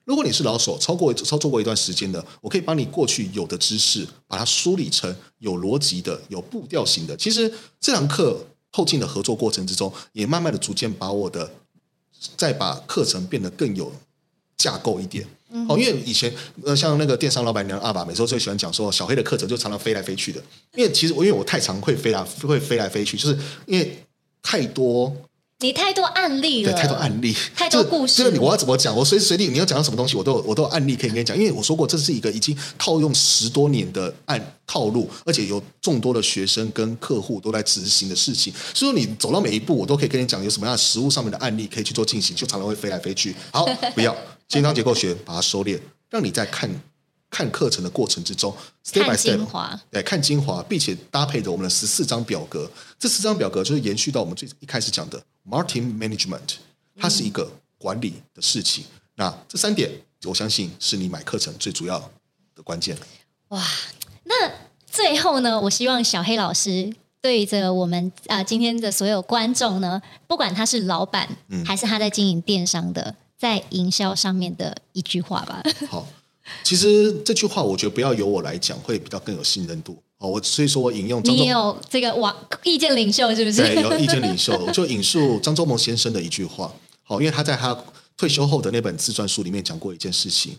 如果你是老手，超过操作过一段时间的，我可以帮你过去有的知识，把它梳理成有逻辑的、有步调型的。其实这堂课后进的合作过程之中，也慢慢的逐渐把我的再把课程变得更有架构一点。哦、嗯，因为以前呃，像那个电商老板娘阿爸，每次都最喜欢讲说，小黑的课程就常常飞来飞去的。因为其实我因为我太常会飞来会飞来飞去，就是因为太多。你太多案例了，对，太多案例，太多故事。就是我要怎么讲？我随时随地你要讲到什么东西，我都有我都有案例可以跟你讲。因为我说过，这是一个已经套用十多年的案套路，而且有众多的学生跟客户都在执行的事情。所以说，你走到每一步，我都可以跟你讲有什么样的实物上面的案例可以去做进行，就常常会飞来飞去。好，不要，电商结构学把它收敛，让你在看。看课程的过程之中，step by step，对，看精华，并且搭配着我们的十四张表格。这四张表格就是延续到我们最一开始讲的 marketing management，它是一个管理的事情。嗯、那这三点，我相信是你买课程最主要的关键。哇，那最后呢，我希望小黑老师对着我们啊、呃、今天的所有观众呢，不管他是老板，嗯、还是他在经营电商的，在营销上面的一句话吧。好。其实这句话，我觉得不要由我来讲，会比较更有信任度哦。我所以说我引用你有这个网意见领袖是不是？对，有意见领袖，我就引述张忠谋先生的一句话。好，因为他在他退休后的那本自传书里面讲过一件事情：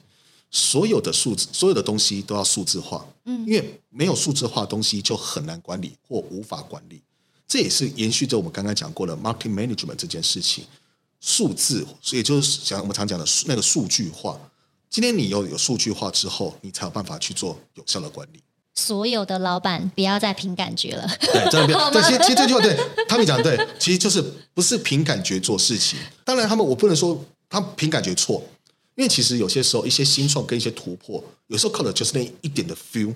所有的数字，所有的东西都要数字化。嗯，因为没有数字化的东西就很难管理或无法管理。这也是延续着我们刚刚讲过的 marketing management 这件事情。数字，所以就是讲我们常讲的那个数据化。今天你有有数据化之后，你才有办法去做有效的管理。所有的老板不要再凭感觉了。对，真的不要。对，其实其实这句话对他们讲对，其实就是不是凭感觉做事情。当然，他们我不能说他们凭感觉错，因为其实有些时候一些新创跟一些突破，有时候靠的就是那一点的 feel。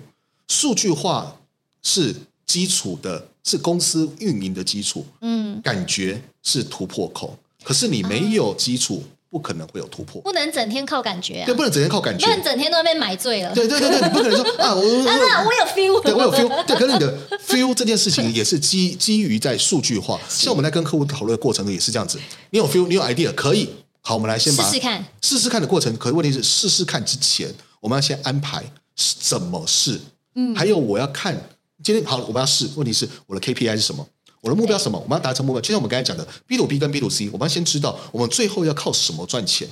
数据化是基础的，是公司运营的基础。嗯，感觉是突破口，可是你没有基础。嗯不可能会有突破，不能整天靠感觉啊！对，不能整天靠感觉，不能整天都被买醉了。对对对对，你 不可能说啊，我我，有 feel，对我有 feel，对，可是你的 feel 这件事情也是基基于在数据化。像我们在跟客户讨论的过程中也是这样子，你有 feel，你有 idea，可以，好，我们来先把试试看，试试看的过程。可是问题是，试试看之前，我们要先安排怎么试，嗯，还有我要看今天好，我们要试，问题是我的 KPI 是什么？我的目标什么？我们要达成目标，就像我们刚才讲的 B to B 跟 B to C，我们要先知道我们最后要靠什么赚钱。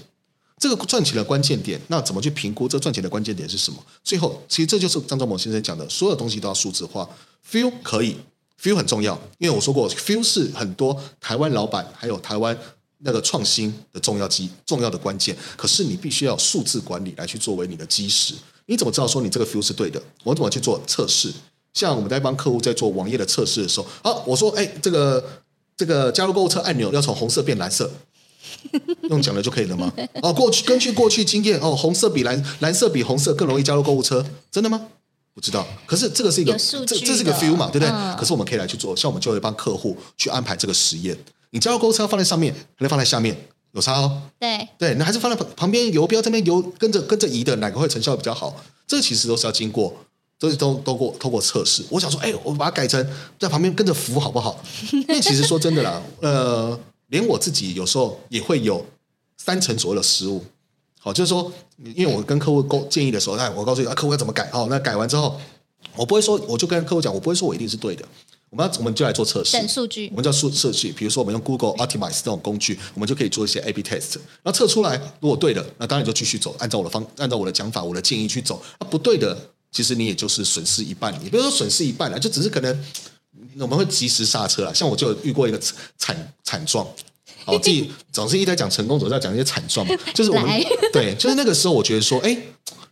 这个赚钱的关键点，那怎么去评估这赚钱的关键点是什么？最后，其实这就是张忠谋先生讲的，所有东西都要数字化。Feel 可以，Feel 很重要，因为我说过，Feel 是很多台湾老板还有台湾那个创新的重要基重要的关键。可是你必须要数字管理来去作为你的基石。你怎么知道说你这个 Feel 是对的？我怎么去做测试？像我们在帮客户在做网页的测试的时候，好，我说，哎，这个这个加入购物车按钮要从红色变蓝色。用讲了就可以了吗？哦，过去根据过去经验，哦，红色比蓝蓝色比红色更容易加入购物车，真的吗？不知道。可是这个是一个这这是一个 feel 嘛，对不对？嗯、可是我们可以来去做，像我们就会帮客户去安排这个实验。你加入购物车放在上面，还是放在下面？有差哦。对对，那还是放在旁旁边游标这边游，跟着跟着移的哪个会成效比较好？这其实都是要经过，都是都都过透过测试。我想说，哎，我把它改成在旁边跟着扶好不好？因为其实说真的啦，呃。连我自己有时候也会有三成左右的失误，好，就是说，因为我跟客户沟建议的时候，哎，我告诉你啊，客户要怎么改，哦，那改完之后，我不会说，我就跟客户讲，我不会说我一定是对的，我们要我们就来做测试，等数据，我们叫数设计，比如说我们用 Google Optimize 这种工具，我们就可以做一些 A/B test，然后测出来如果对的，那当然就继续走，按照我的方，按照我的讲法，我的建议去走，那不对的，其实你也就是损失一半，也不是说损失一半了，就只是可能。我们会及时刹车了，像我就遇过一个惨惨状，哦，自己 总是一直在讲成功，总是要讲一些惨状嘛，就是我们来对，就是那个时候，我觉得说，哎，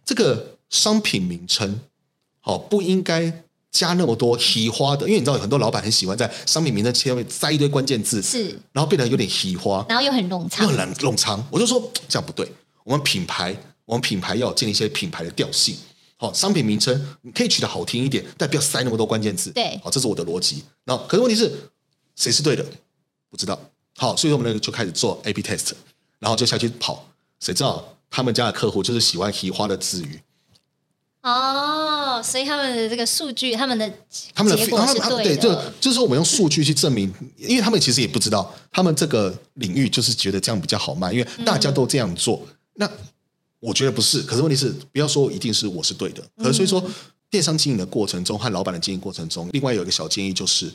这个商品名称，好，不应该加那么多虚花的，因为你知道有很多老板很喜欢在商品名称前面塞一堆关键字，是，然后变得有点虚花，然后又很冗长，又很冗长，我就说这样不对，我们品牌，我们品牌要建立一些品牌的调性。好，商品名称你可以取得好听一点，但不要塞那么多关键字。对，好，这是我的逻辑。那可是问题是，谁是对的？不知道。好，所以我们那个就开始做 A/B test，然后就下去跑。谁知道他们家的客户就是喜欢提花的字语。哦，所以他们的这个数据，他们的他们的结果是对的。他们对，就就是说我们用数据去证明，因为他们其实也不知道，他们这个领域就是觉得这样比较好卖，因为大家都这样做。嗯、那我觉得不是，可是问题是，不要说一定是我是对的。可是所以说，电商经营的过程中和老板的经营过程中，另外有一个小建议就是，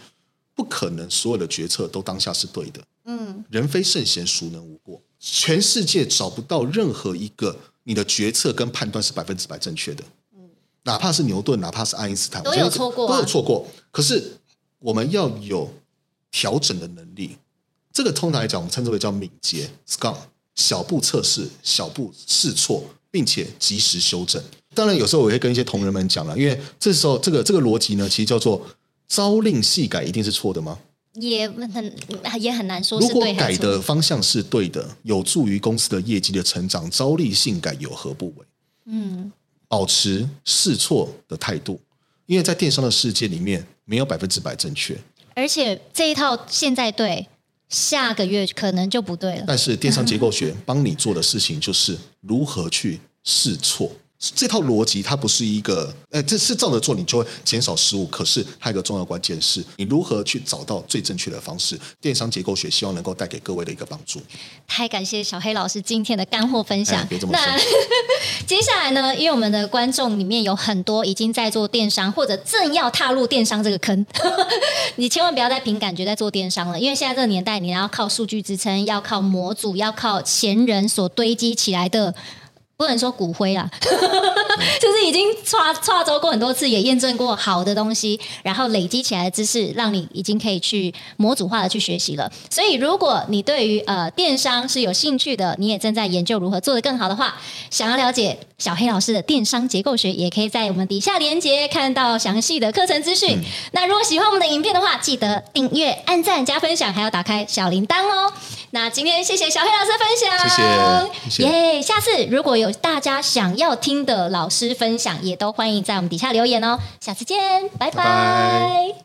不可能所有的决策都当下是对的。嗯，人非圣贤，孰能无过？全世界找不到任何一个你的决策跟判断是百分之百正确的。嗯，哪怕是牛顿，哪怕是爱因斯坦，都有错过，都有错过。可是我们要有调整的能力，这个通常来讲，我们称之为叫敏捷 （Scrum）。小步测试，小步试错，并且及时修正。当然，有时候我会跟一些同仁们讲了，因为这时候这个这个逻辑呢，其实叫做朝令夕改，一定是错的吗？也很也很难说是对。如果改的方向是对的，有助于公司的业绩的成长，朝令夕改有何不为？嗯，保持试错的态度，因为在电商的世界里面，没有百分之百正确。而且这一套现在对。下个月可能就不对了。但是电商结构学帮你做的事情就是如何去试错。这套逻辑它不是一个，呃，这是照着做你就会减少失误。可是还有一个重要关键是，你如何去找到最正确的方式。电商结构学希望能够带给各位的一个帮助。太感谢小黑老师今天的干货分享。哎、别这么说。那 接下来呢？因为我们的观众里面有很多已经在做电商，或者正要踏入电商这个坑，你千万不要再凭感觉在做电商了。因为现在这个年代，你要靠数据支撑，要靠模组，要靠前人所堆积起来的。不能说骨灰啦，就是已经跨跨州过很多次，也验证过好的东西，然后累积起来的知识，让你已经可以去模组化的去学习了。所以，如果你对于呃电商是有兴趣的，你也正在研究如何做得更好的话，想要了解小黑老师的电商结构学，也可以在我们底下连接看到详细的课程资讯。嗯、那如果喜欢我们的影片的话，记得订阅、按赞、加分享，还要打开小铃铛哦。那今天谢谢小黑老师分享，谢谢，耶！下次如果有大家想要听的老师分享，也都欢迎在我们底下留言哦。下次见，拜拜。拜拜。